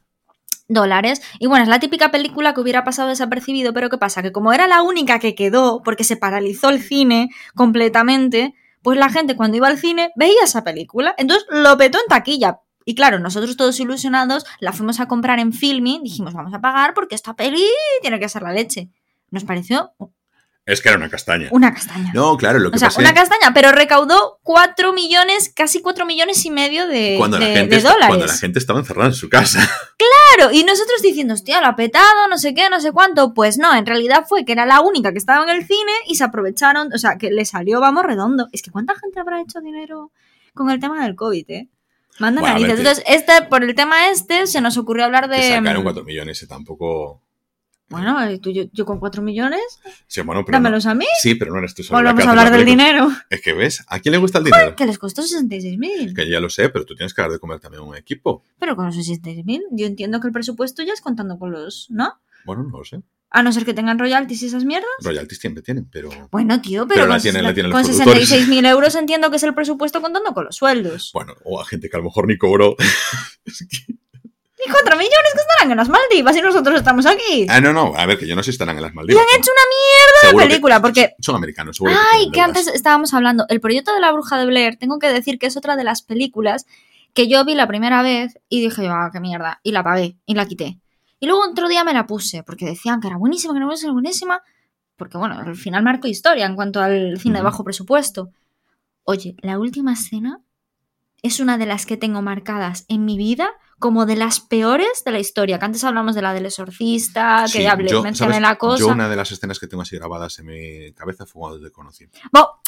dólares. Y bueno, es la típica película que hubiera pasado desapercibido, pero ¿qué pasa? Que como era la única que quedó, porque se paralizó el cine completamente, pues la gente cuando iba al cine veía esa película. Entonces lo petó en taquilla. Y claro, nosotros todos ilusionados la fuimos a comprar en Filmin, dijimos vamos a pagar porque esta peli tiene que ser la leche. Nos pareció Es que era una castaña. una castaña. No, claro, lo que O sea, pasa una es castaña, pero recaudó 4 millones, casi 4 millones y medio de, cuando, la gente de esta- dólares. cuando la gente estaba encerrada en su casa. Claro, y nosotros diciendo, hostia, lo ha petado, no sé qué, no sé cuánto. Pues no, en realidad fue que era la única que estaba en el cine y se aprovecharon, o sea, que le salió, vamos, redondo. Es que ¿cuánta gente habrá hecho dinero con el tema del COVID, eh? Manda Bueno, a ver, narices. Entonces, este, por el tema este, se nos ocurrió hablar Que de... sacaron 4 millones y tampoco... Bueno, eh, tú, yo, yo con 4 millones, Sí, bueno, pero no- dámelos a mí. Sí, pero no eres tú solo la que Volvemos a hablar la del dinero. Es que ves, ¿a quién le gusta el dinero? Que les costó 66.000. Que ya lo sé, pero tú tienes que dar de comer también a un equipo. Pero con los 66.000, yo entiendo que el presupuesto ya es contando con los, ¿no? Bueno, no lo sé. A no ser que tengan royalties y esas mierdas. Royalties siempre tienen, pero... Bueno, tío, pero, Pero la con, tienen- la tienen con los productores. 66.000 euros entiendo que es el presupuesto contando con los sueldos. Bueno, o a gente que a lo mejor ni cobró. Y 4 millones que estarán en las Maldivas y nosotros estamos aquí. ah, no, no, a ver, que yo no sé si estarán en las Y Maldivas. han hecho una mierda de película, porque... Son americanos, seguro Ay, que antes estábamos hablando. El proyecto de la bruja de Blair, tengo que decir que es otra de las películas que yo vi la primera vez y dije, ah, qué mierda. Y la apagué y la quité. Y luego otro día me la puse porque decían que era buenísima, que era buenísima, buenísima. Porque bueno, al final marcó historia en cuanto al cine de bajo presupuesto. Oye, la última escena es una de las que tengo marcadas en mi vida como de las peores de la historia. Que antes hablamos de la del exorcista, que Sí, hablé, yo, mencioné la cosa. Yo una de las escenas que tengo así grabadas en mi cabeza fue cuando te conocí. Bo-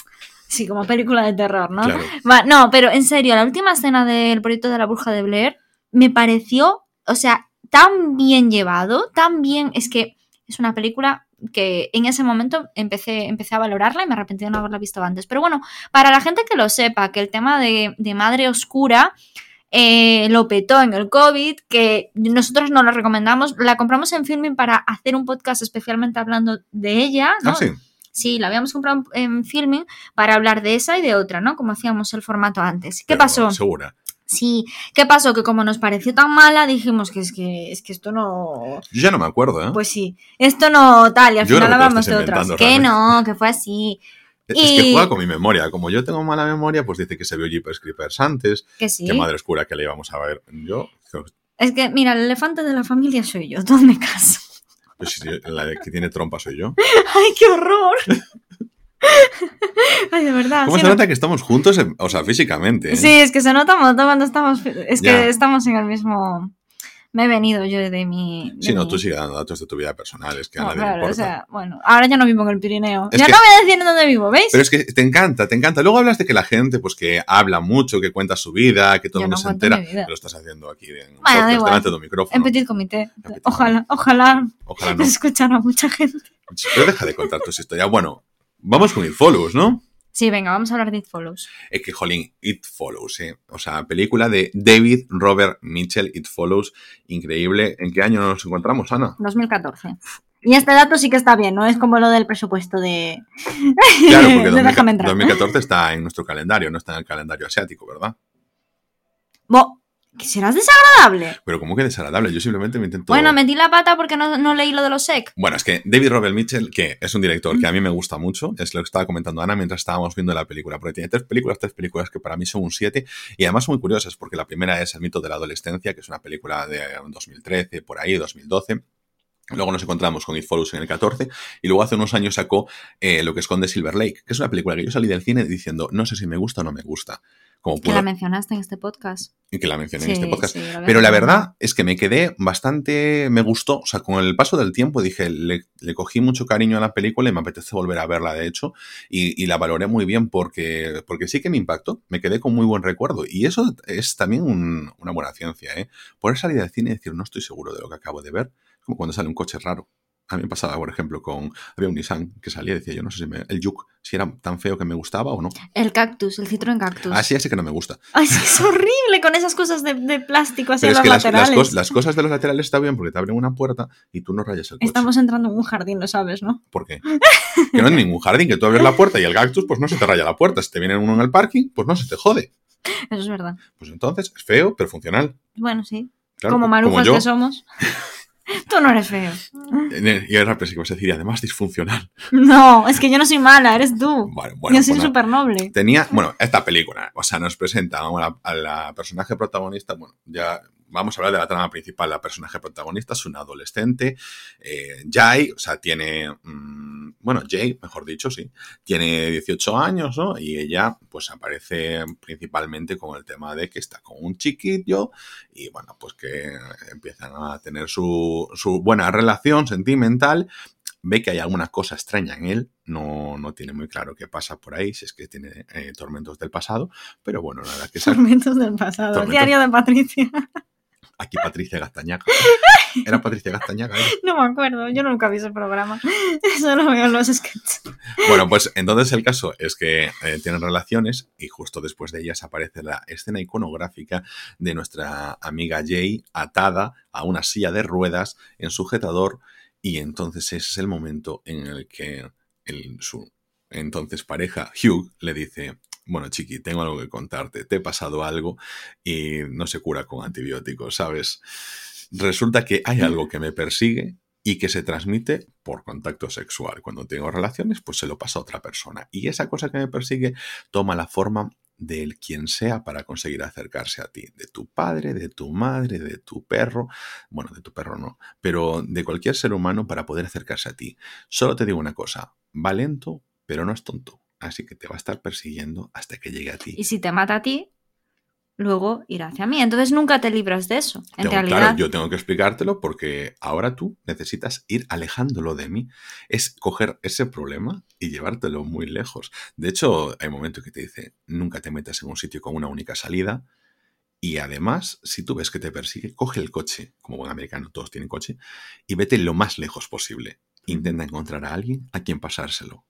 Sí, como película de terror, ¿no? Claro. Va, no, pero en serio, la última escena del proyecto de la bruja de Blair me pareció, o sea, tan bien llevado, tan bien. Es que es una película que en ese momento empecé, empecé a valorarla y me arrepentí de no haberla visto antes. Pero bueno, para la gente que lo sepa, que el tema de, de Madre Oscura eh, lo petó en el COVID, que nosotros no la recomendamos, la compramos en Filming para hacer un podcast especialmente hablando de ella, ¿no? Ah, sí. Sí, la habíamos comprado en Filming para hablar de esa y de otra, ¿no? Como hacíamos el formato antes. ¿Qué Pero pasó? Segura. Sí, ¿qué pasó? Que como nos pareció tan mala, dijimos que es que, es que esto no... Yo ya no me acuerdo, ¿eh? Pues sí, esto no tal, y al Yo final hablamos de otras. Que realmente. no, que fue así, Es que juega con mi memoria. Como yo tengo mala memoria, pues dice que se vio Jeepers Creepers antes, que sí. que Madre Oscura que le íbamos a ver. Yo, Es que, mira, el elefante de la familia soy yo, ¿dónde caso? pues la que tiene trompa soy yo. ¡Ay, qué horror! Ay, de verdad. ¿Cómo sí, se no- nota que estamos juntos, en- o sea, físicamente? ¿eh? Sí, es que se nota un montón cuando estamos. Es que estamos en el mismo. Me he venido yo de mi. de Sí, no, mi- tú sigue dando datos de tu vida personal, es que a No, nadie le claro, importa. o sea, bueno, ahora ya no vivo en el Pirineo. Es ya que- no me decir en dónde vivo, ¿veis? Pero es que te encanta, te encanta. Luego hablas de que la gente, pues que habla mucho, que cuenta su vida, que todo el mundo no se entera. Lo estás haciendo aquí en Bueno, podcast, delante de micrófono. En petit comité. petit Ojalá, ojalá Ojalá no. escuchar a mucha gente. Pero deja de contar tus historias. Bueno, vamos con It Follows, ¿no? Sí, venga, vamos a hablar de It Follows. Es que, jolín, It Follows, ¿eh? O sea, película de David Robert Mitchell, It Follows, increíble. ¿En qué año nos encontramos, Ana? 2014. Y este dato sí que está bien, no es como lo del presupuesto de. Claro, porque de déjame entrar. 2014 está en nuestro calendario, no está en el calendario asiático, ¿verdad? Bo, que serás desagradable. Pero como que desagradable, yo simplemente me intento... Bueno, metí la pata porque no, no leí lo de los SEC. Bueno, es que David Robert Mitchell, que es un director que a mí me gusta mucho, es lo que estaba comentando Ana mientras estábamos viendo la película, porque tiene tres películas, tres películas que para mí son un 7 y además son muy curiosas, porque la primera es El mito de la adolescencia, que es una película de 2013, por ahí, 2012. Luego nos encontramos con It Follows en el 14 y luego hace unos años sacó eh, Lo que esconde Silver Lake, que es una película que yo salí del cine diciendo no sé si me gusta o no me gusta. Como Que pudo, la mencionaste en este podcast. y que la mencioné Sí, en este podcast. sí, Pero la verdad es que me quedé bastante, me gustó, o sea, con el paso del tiempo dije, le, le cogí mucho cariño a la película y me apetece volver a verla, de hecho, y, y la valoré muy bien porque, porque sí que me impactó, me quedé con muy buen recuerdo. Y eso es también un- una buena ciencia, ¿eh? Poder salir del cine y decir, no estoy seguro de lo que acabo de ver, como cuando sale un coche raro. A mí me pasaba, por ejemplo, con, había un Nissan que salía y decía, yo no sé si me, el Juke, si era tan feo que me gustaba o no. El cactus, el Citroën cactus. Así ya sé que no me gusta. Ay, es horrible con esas cosas de, de plástico así Pero en es los que las, las laterales. las cosas de los laterales está bien porque te abren una puerta y tú no rayas el coche. Estamos entrando en un jardín, lo sabes, ¿no? ¿Por qué? Que no es ningún jardín, que tú abres la puerta y el cactus, pues no se te raya la puerta. Si te viene uno en el parking, pues no se te jode. Eso es verdad. Pues entonces es feo, pero funcional. Bueno, sí. Claro, como marujas yo. que somos. Tú no eres feo. Y ahora pensé que vas a decir, además disfuncional. No, es que yo no soy mala, eres tú. Bueno, bueno, yo soy pues nada. súper noble. Tenía, bueno, esta película, o sea, nos presenta a la, a la personaje protagonista, bueno, ya vamos a hablar de la trama principal. La personaje protagonista es una adolescente, eh, Jai, o sea, tiene, mm, bueno, Jay, mejor dicho, sí, tiene 18 años, ¿no? Y ella, pues aparece principalmente con el tema de que está con un chiquillo y, bueno, pues que empiezan a tener su, su buena relación sentimental ve que hay alguna cosa extraña en él, no, no tiene muy claro qué pasa por ahí, si es que tiene eh, tormentos del pasado, pero bueno, nada, que sea Tormentos del pasado. Tormentos. Diario de Patricia. Aquí Patricia Gastañaga. Era Patricia Gastañaga. ¿eh? No me acuerdo, yo nunca vi ese programa. Solo veo los sketches. Bueno, pues entonces el caso es que eh, tienen relaciones y justo después de ellas aparece la escena iconográfica de nuestra amiga Jay atada a una silla de ruedas en sujetador y entonces ese es el momento en el que el, su entonces pareja Hugh le dice, bueno chiqui, tengo algo que contarte, te he pasado algo y no se cura con antibióticos, ¿sabes? Resulta que hay algo que me persigue y que se transmite por contacto sexual. Cuando tengo relaciones, pues se lo pasa a otra persona. Y esa cosa que me persigue toma la forma del quien sea para conseguir acercarse a ti. De tu padre, de tu madre, de tu perro. Bueno, de tu perro no. Pero de cualquier ser humano para poder acercarse a ti. Solo te digo una cosa. Va lento, pero no es tonto. Así que te va a estar persiguiendo hasta que llegue a ti. Y si te mata a ti, luego irá hacia mí. Entonces nunca te libras de eso. En Tengo- realidad. Claro, yo tengo que explicártelo porque ahora tú necesitas ir alejándolo de mí. Es coger ese problema y llevártelo muy lejos. De hecho, hay momentos que te dice, nunca te metas en un sitio con una única salida Y además, si tú ves que te persigue, coge el coche, como buen americano, todos tienen coche, y vete lo más lejos posible. Intenta encontrar a alguien a quien pasárselo.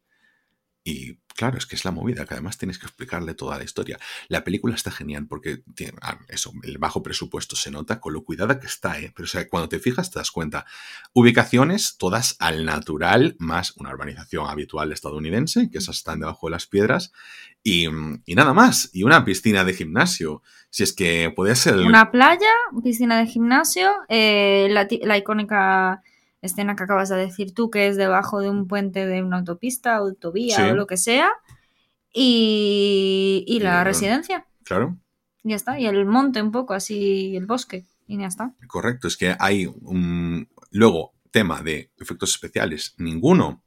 Y claro, es que es la movida, que además tienes que explicarle toda la historia. La película está genial porque tiene, ah, eso, el bajo presupuesto se nota con lo cuidada que está, ¿eh? Pero o sea, cuando te fijas te das cuenta. Ubicaciones todas al natural, más una urbanización habitual estadounidense, que esas están debajo de las piedras, y, y nada más. Y una piscina de gimnasio. Si es que puede ser... Una playa, piscina de gimnasio, eh, la, la icónica escena que acabas de decir tú, que es debajo de un puente de una autopista, autovía Sí. o lo que sea, y, y la Y, residencia. Claro, Ya está. Y el monte un poco, así, el bosque. Y ya está. correcto. Es que hay un... Luego, tema de efectos especiales, ninguno.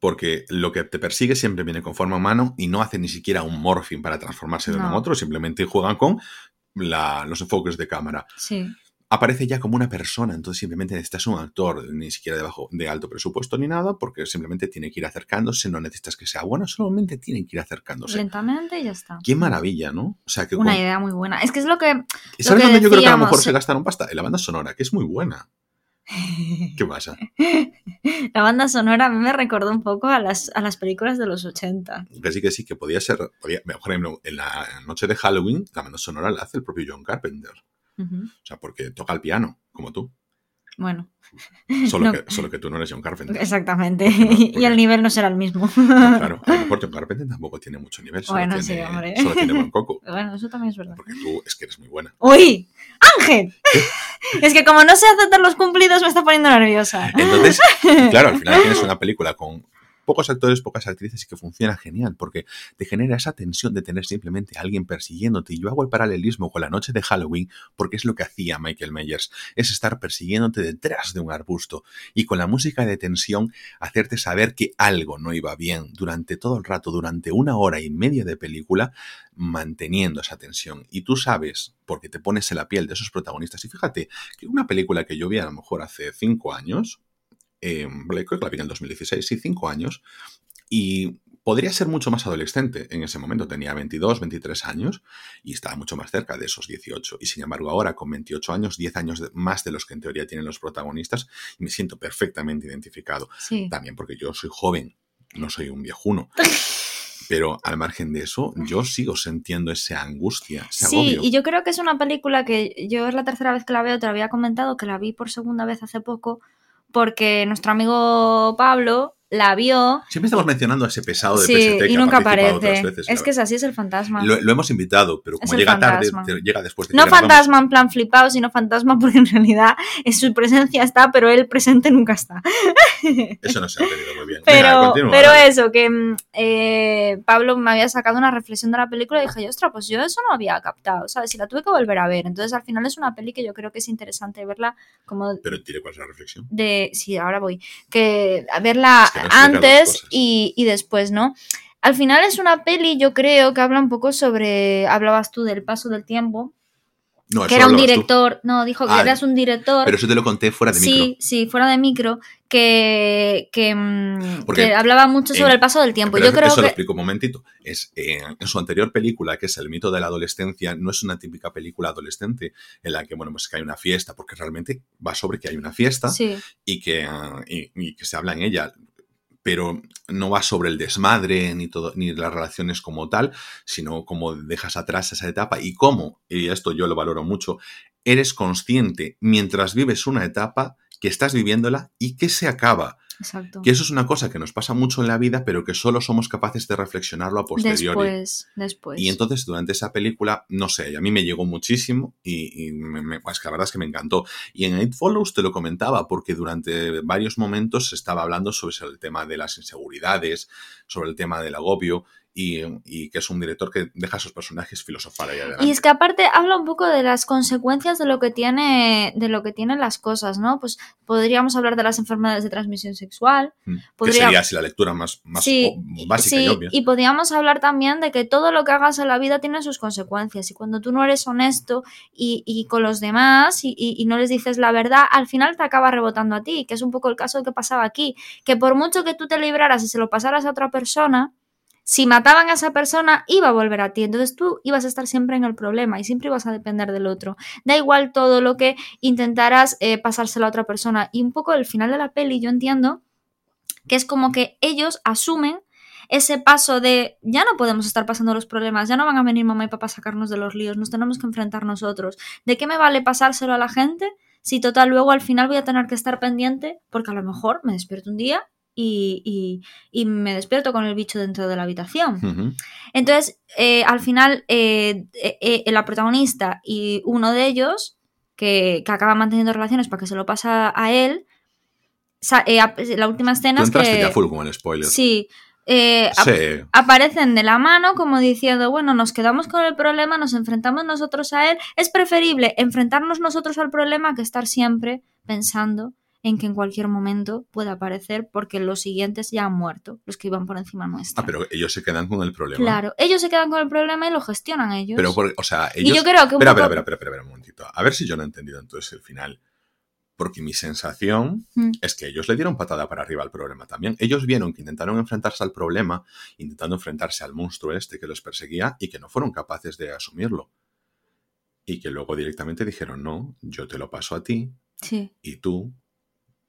Porque lo que te persigue siempre viene con forma humana y no hace ni siquiera un morphing para transformarse de uno en No. otro, simplemente juegan con la- los enfoques de cámara. Sí. Aparece ya como una persona, entonces simplemente necesitas un actor, ni siquiera de, bajo, de alto presupuesto ni nada, porque simplemente tiene que ir acercándose, no necesitas que sea bueno, solamente tiene que ir acercándose. Lentamente y ya está. Qué maravilla, ¿no? O sea, que Una idea muy buena. Es que es lo que. ¿Y ¿Sabes dónde yo creo que a lo mejor se gastaron pasta? En la banda sonora, que es muy buena. ¿Qué pasa? La banda sonora a mí me recordó un poco a las, a las películas de los 80. Que sí, que sí, que podía ser, podía, por ejemplo, en la noche de Halloween, la banda sonora la hace el propio John Carpenter. O sea, porque toca el piano, como tú. Bueno, Solo, No. que, solo que tú no eres John Carpenter. exactamente. No, y el nivel no será el mismo. No, claro, a lo mejor John Carpenter tampoco tiene mucho nivel. Solo Bueno, sí, hombre. Solo tiene buen coco. bueno, eso también es verdad. Porque tú es que eres muy buena. ¡Uy! ¡Ángel! es que como no sé aceptar los cumplidos me está poniendo nerviosa. Entonces, claro, al final tienes una película con pocos actores, pocas actrices y que funciona genial porque te genera esa tensión de tener simplemente a alguien persiguiéndote. Y yo hago el paralelismo con la noche de Halloween porque es lo que hacía Michael Myers, es estar persiguiéndote detrás de un arbusto y con la música de tensión hacerte saber que algo no iba bien durante todo el rato, durante una hora y media de película, manteniendo esa tensión. Y tú sabes, porque te pones en la piel de esos protagonistas. Y fíjate que una película que yo vi a lo mejor hace cinco años, eh, que la vi en el 2016, sí, cinco años, y podría ser mucho más adolescente. En ese momento tenía 22, 23 años y estaba mucho más cerca de esos 18. Y sin embargo, ahora con 28 años, 10 años más de los que en teoría tienen los protagonistas, me siento perfectamente identificado. Sí. También porque yo soy joven, no soy un viejuno. Pero al margen de eso, yo sigo sintiendo esa angustia, ese Sí, agobio. y yo creo que es una película que yo es la tercera vez que la veo, te lo había comentado, que la vi por segunda vez hace poco, porque nuestro amigo Pablo la vio Siempre estamos mencionando a ese pesado de sí, PST que y ha nunca participado aparece. otras veces. es que es así, es el fantasma. Lo, lo hemos invitado, pero como llega tarde, fantasma. llega después de No fantasma en plan flipado, sino fantasma porque en realidad en su presencia está, pero él presente nunca está. Eso no se ha entendido muy bien. Venga, Pero, continúa, pero dale. eso, que mm, eh, Pablo me había sacado una reflexión de la película y dije, yo, ostras, pues yo eso no había captado, ¿sabes? Y la tuve que volver a ver. Entonces, al final es una peli que yo creo que es interesante verla como Pero tire cuál es la reflexión. de... Sí, ahora voy. Que verla Es que antes y, y después, ¿no? Al final es una peli, yo creo, que habla un poco sobre... Hablabas tú del paso del tiempo. No, Que era un tú. director... No, dijo que Ah, eras un director... Pero eso te lo conté fuera de sí, micro. sí, fuera de micro, que, que, mm, que hablaba mucho sobre el paso del tiempo. Pero Yo creo eso lo que explico un momentito. Es, eh, en su anterior película, que es El mito de la adolescencia, no es una típica película adolescente en la que, bueno, pues que hay una fiesta, porque realmente va sobre que hay una fiesta sí, y, que, ah, y, y que se habla en ella. Pero no va sobre el desmadre ni, todo, ni las relaciones como tal, sino cómo dejas atrás esa etapa y cómo, y esto yo lo valoro mucho, eres consciente mientras vives una etapa que estás viviéndola y que se acaba. Exacto. Que eso es una cosa que nos pasa mucho en la vida, pero que solo somos capaces de reflexionarlo a posteriori. Después, después. Y entonces durante esa película, no sé, a mí me llegó muchísimo y, y me, me- que la verdad es que me encantó. Y en It Follows te lo comentaba porque durante varios momentos se estaba hablando sobre el tema de las inseguridades, sobre el tema del agobio y, y que es un director que deja a sus personajes filosofar ahí adelante. Y es que aparte habla un poco de las consecuencias de lo que tiene, de lo que tienen las cosas, ¿no? Pues podríamos hablar de las enfermedades de transmisión sexual. Mm. que sería así la lectura más, más Sí, básica sí, y obvia. y podríamos hablar también de que todo lo que hagas en la vida tiene sus consecuencias. Y cuando tú no eres honesto y, y con los demás y, y- y no les dices la verdad, al final te acaba rebotando a ti, que es un poco el caso que pasaba aquí. Que por mucho que tú te libraras y se lo pasaras a otra persona, si mataban a esa persona, iba a volver a ti. Entonces tú ibas a estar siempre en el problema y siempre ibas a depender del otro. Da igual todo lo que intentaras eh, pasárselo a otra persona. Y un poco el final de la peli, yo entiendo que es como que ellos asumen ese paso de ya no podemos estar pasando los problemas, ya no van a venir mamá y papá a sacarnos de los líos, nos tenemos que enfrentar nosotros. ¿De qué me vale pasárselo a la gente si total luego al final voy a tener que estar pendiente? Porque a lo mejor me despierto un día y, me despierto con el bicho dentro de la habitación. Entonces, eh, al final, eh, eh, la protagonista y uno de ellos, que, que, acaba manteniendo relaciones para que se lo pasa a él, la última escena es que... ya full con el spoiler. Sí, eh, aparecen de la mano como diciendo, bueno, nos quedamos con el problema, nos enfrentamos nosotros a él. Es preferible enfrentarnos nosotros al problema que estar siempre pensando en que en cualquier momento pueda aparecer porque los siguientes ya han muerto, los que iban por encima nuestra. Ah, pero ellos se quedan con el problema. Claro, ellos se quedan con el problema y lo gestionan ellos. Pero, o sea, ellos... Y yo creo que... espera, espera, espera, espera, un momentito. A ver si yo no he entendido entonces el final porque mi sensación mm. es que ellos le dieron patada para arriba al problema también. Ellos vieron que intentaron enfrentarse al problema, intentando enfrentarse al monstruo este que los perseguía y que no fueron capaces de asumirlo. Y que luego directamente dijeron, no, yo te lo paso a ti sí. y tú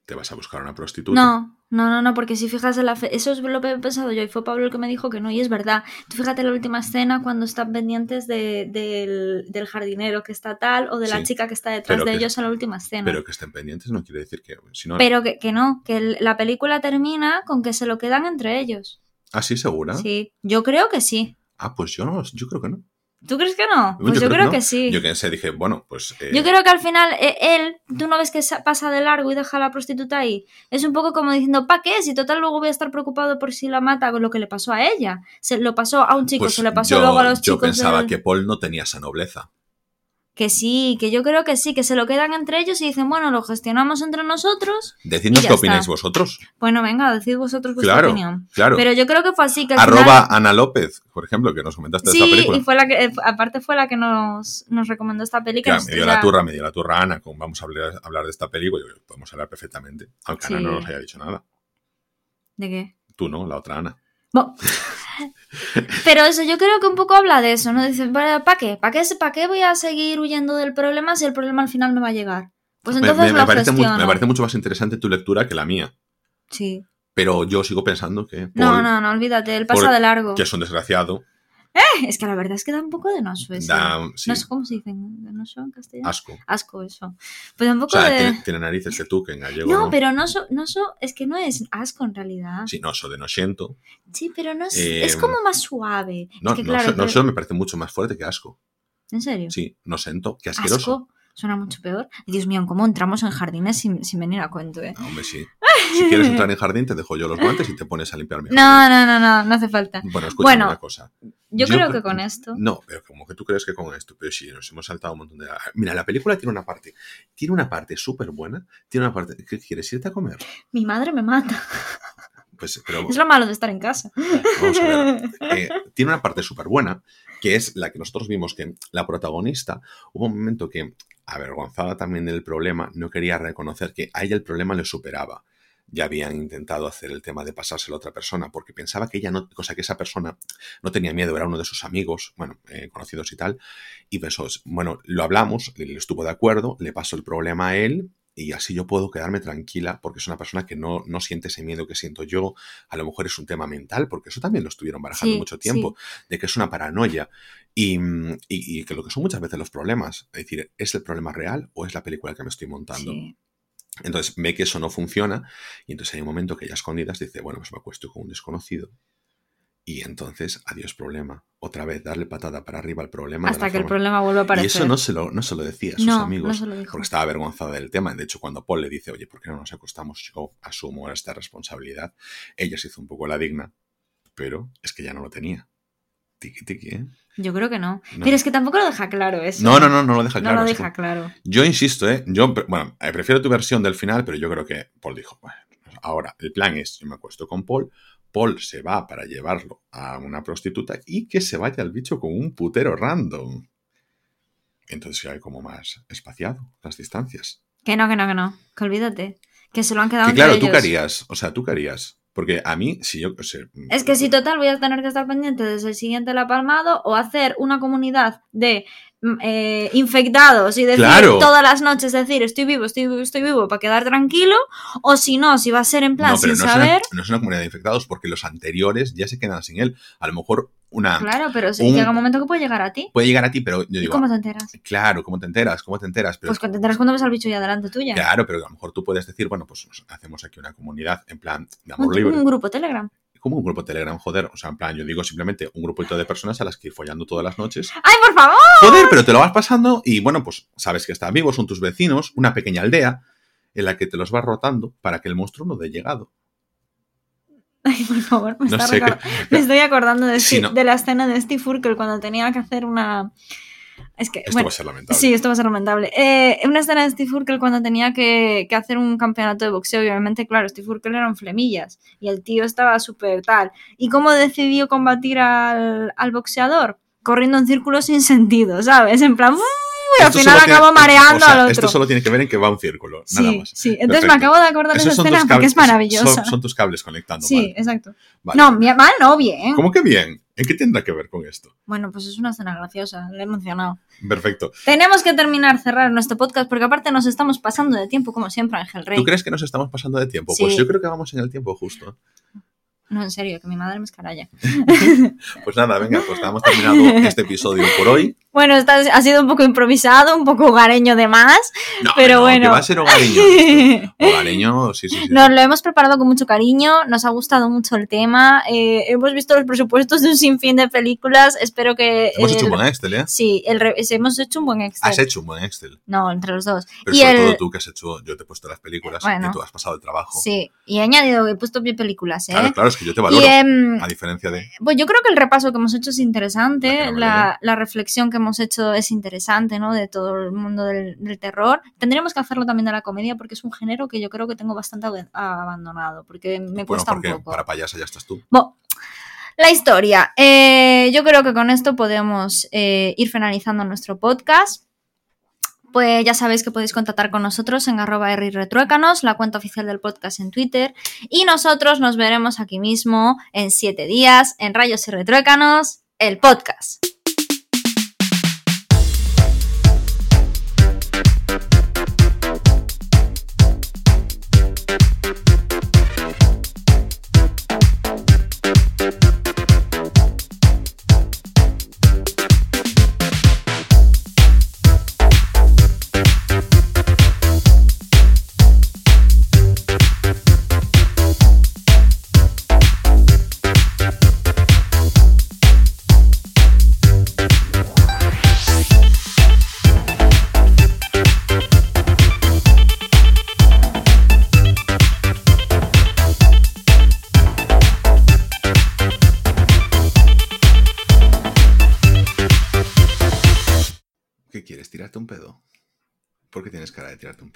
te vas a buscar una prostituta. No, no, no, no, porque si fijas en la fe... Eso es lo que he pensado yo y fue Pablo el que me dijo que no, y es verdad. Tú fíjate en la última escena cuando están pendientes del, jardinero que está tal o de la chica que está detrás de ellos en la última escena. Pero que estén pendientes no quiere decir que... Si no, pero que, que no, que la película termina con que se lo quedan entre ellos. ¿Ah, sí, segura? Sí, yo creo que sí. Ah, pues yo no, yo creo que no. ¿Tú crees que no? Pues yo, creo, que, sí. Yo que sé, dije, bueno, pues... Eh, yo creo que al final eh, él, tú no ves que pasa de largo y deja a la prostituta ahí. Es un poco como diciendo, ¿pa' qué? Si total luego voy a estar preocupado por si la mata con lo que le pasó a ella. Se lo pasó a un chico, pues se le pasó luego a los chicos. Yo pensaba que Paul no tenía esa nobleza. Que sí, que yo creo que sí, que se lo quedan entre ellos y dicen, bueno, lo gestionamos entre nosotros. Decidnos qué opináis vosotros. Bueno, venga, decid vosotros vuestra claro, opinión. Claro. Pero yo creo que fue así que Arroba Ana López, por ejemplo, que nos comentaste sí, esta película. y fue la que, eh, aparte fue la que nos, nos recomendó esta película. Claro, me dio la turra, me dio la turra Ana, con vamos a hablar, hablar de esta película, yo, podemos hablar perfectamente, aunque Ana no nos haya dicho nada. ¿De qué? Tú no, la otra Ana. Bueno. Pero eso, yo creo que un poco habla de eso, ¿no? Dicen, ¿para qué? ¿Para qué, ¿Para qué voy a seguir huyendo del problema si el problema al final me va a llegar? Pues entonces me, parece me parece mucho más interesante tu lectura que la mía. Sí. Pero yo sigo pensando que. no, no, no, olvídate, él pasa de largo. Que es un desgraciado. Eh, es que la verdad es que da un poco de noso eso. Da, sí. No sé cómo se dice ¿De noso en castellano? Asco. Asco, eso. Pues un poco o sea, de... tiene, tiene, narices que tú, que en gallego. No, no, pero noso, noso es que no es asco en realidad. Sí, noso de no siento. Sí, pero no es, Eh, es como más suave. No, es que, no, claro, so- no pero- so me parece mucho más fuerte que asco. ¿En serio? Sí, no siento, que asqueroso. Asco. Suena mucho peor. Dios mío, ¿cómo entramos en jardines sin, sin venir a cuento, eh? No, hombre, sí. Si quieres entrar en jardín, te dejo yo los guantes y te pones a limpiar mi No, jardín. no, no, no, no hace falta. Bueno, escúchame Bueno, una cosa. Yo, Yo creo cre- que con esto. No, pero como que tú crees que con esto, pero sí, nos hemos saltado un montón de... Mira, la película tiene una parte, tiene una parte súper buena, tiene una parte... ¿Qué quieres irte a comer? Mi madre me mata. Pues, pero Es lo malo de estar en casa. Vamos a ver. Eh, tiene una parte súper buena, que es la que nosotros vimos que la protagonista, hubo un momento que, avergonzada también del problema, no quería reconocer que a ella el problema le superaba. Ya habían intentado hacer el tema de pasárselo a otra persona, porque pensaba que ella no, cosa que esa persona no tenía miedo, era uno de sus amigos, bueno, eh, conocidos y tal, y pensó, bueno, lo hablamos, él estuvo de acuerdo, le pasó el problema a él, y así yo puedo quedarme tranquila porque es una persona que no, no siente ese miedo que siento yo. A lo mejor es un tema mental, porque eso también lo estuvieron barajando Sí, mucho tiempo, de que es una paranoia y, mm, y- y que lo que son muchas veces los problemas, es decir, ¿es el problema real o es la película que me estoy montando? Sí. Entonces ve que eso no funciona y entonces hay un momento que ella a escondidas dice, bueno, pues me acuesto con un desconocido. Y entonces, adiós problema. Otra vez, darle patada para arriba al problema. Hasta que el problema vuelva a aparecer. y eso no se, lo, no se lo decía a sus No, amigos. no lo. Porque estaba avergonzada del tema. De hecho, cuando Paul le dice, oye, ¿por qué no nos acostamos? Yo asumo esta responsabilidad. Ella se hizo un poco la digna, pero es que ya no lo tenía. Tiki tiki, ¿eh? Yo creo que no. No. Pero es que tampoco lo deja claro eso. No, no, no, no lo deja No claro. lo es deja claro. Yo insisto, ¿eh? Yo, bueno, eh, prefiero tu versión del final, pero yo creo que Paul dijo, bueno, ahora el plan es, yo me acuesto con Paul, Paul se va para llevarlo a una prostituta y que se vaya el bicho con un putero random. Entonces ya hay como más espaciado las distancias. Que no, que no, que no. Que olvídate. Que se lo han quedado Que claro, tú ellos. harías, o sea, tú qué harías. Porque a mí, si yo... o sea, Es que si total voy a tener que estar pendiente desde el siguiente La Palmado o hacer una comunidad de mm, eh, infectados y decir Claro. todas las noches decir estoy vivo, estoy vivo, estoy vivo para quedar tranquilo o si no, si va a ser en plan no, sin no es, una, saber. no es una comunidad de infectados porque los anteriores ya se quedan sin él. A lo mejor una... Claro, pero si un- llega un momento que puede llegar a ti. Puede llegar a ti, pero yo ¿Y digo... cómo te enteras? Claro, ¿cómo te enteras? ¿Cómo te enteras? Pero Pues te enteras cuando ves al bicho ya delante tuya. Claro, pero a lo mejor tú puedes decir, bueno, pues hacemos aquí una comunidad en plan de Un, amor libre. un grupo Telegram. Como un grupo Telegram, joder. O sea, en plan, yo digo simplemente un grupito de personas a las que ir follando todas las noches. ¡Ay, por favor! Joder, pero te lo vas pasando y bueno, pues sabes que están vivos, son tus vecinos, una pequeña aldea en la que te los vas rotando para que el monstruo no dé llegado. Ay, por favor, me, No está estoy acordando de, ¿no? de la escena de Steve Urkel cuando tenía que hacer una... Es que, Esto bueno, va a ser lamentable. Sí, esto va a ser lamentable. Eh, una escena de Steve Urkel cuando tenía que, que hacer un campeonato de boxeo, y obviamente, claro, Steve Urkel eran flemillas y el tío estaba súper tal. ¿Y cómo decidió combatir al, al boxeador? Corriendo en círculos sin sentido, ¿sabes? En plan, ¡uh! y al final tiene- acabó mareando o sea, al otro. Esto solo tiene que ver en que va un círculo, nada sí, más. sí. Entonces me acabo de acordar de esa escena porque es maravillosa. Son, son tus cables conectando. sí, exacto. Vale. No, mal no, bien. ¿Cómo que bien? ¿En qué tendrá que ver con esto? Bueno, pues es una escena graciosa, le he mencionado. Perfecto. Tenemos que terminar, cerrar nuestro podcast porque aparte nos estamos pasando de tiempo como siempre, Ángel Rey. ¿Tú crees que nos estamos pasando de tiempo? Sí. Pues yo creo que vamos en el tiempo justo. No, en serio, que mi madre me escaralla. Pues nada, venga, pues hemos terminado este episodio por hoy. Bueno, esta ha sido un poco improvisado, un poco hogareño de más. No, Pero no, bueno. Que va a ser hogareño. Hogareño, sí, sí, sí. Nos lo hemos preparado con mucho cariño, nos ha gustado mucho el tema, eh, hemos visto los presupuestos de un sinfín de películas, espero que... Hemos hecho un buen Excel, ¿eh? Sí, el hemos hecho un buen Excel. Has hecho un buen Excel. No, entre los dos. Pero y sobre el... todo tú que has hecho, yo te he puesto las películas Bueno. y tú has pasado el trabajo. Sí, y he añadido, he puesto bien películas, ¿eh? Claro, claro, es que yo te y, valoro. em, A diferencia de. Pues yo creo que el repaso que hemos hecho es interesante, La la, reflexión que hemos hecho es interesante, ¿no? De todo el mundo del, del terror. Tendríamos que hacerlo también de la comedia porque es un género que yo creo que tengo bastante ab- abandonado, porque me Bueno, cuesta porque un poco. para payasa ya estás tú. Bueno, la historia. Eh, yo creo que con esto podemos eh, ir finalizando nuestro podcast. Pues ya sabéis que podéis contactar con nosotros en arroba retruécanos, la cuenta oficial del podcast en Twitter. Y nosotros nos veremos aquí mismo en siete días en Rayos y Retruécanos, el podcast.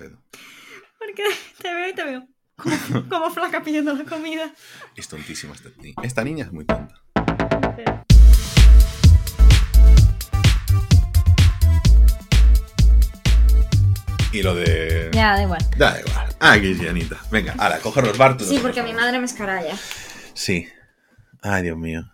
Pedo? Porque te veo y te veo como, como flaca pidiendo la comida. Es tontísima esta niña. Esta niña es muy tonta. Y lo de. Ya, da igual. Da igual. Ah, Guillanita. Venga, ahora, coger los barcos. Sí, porque mi madre me escaralla. Sí. Ay, Dios mío.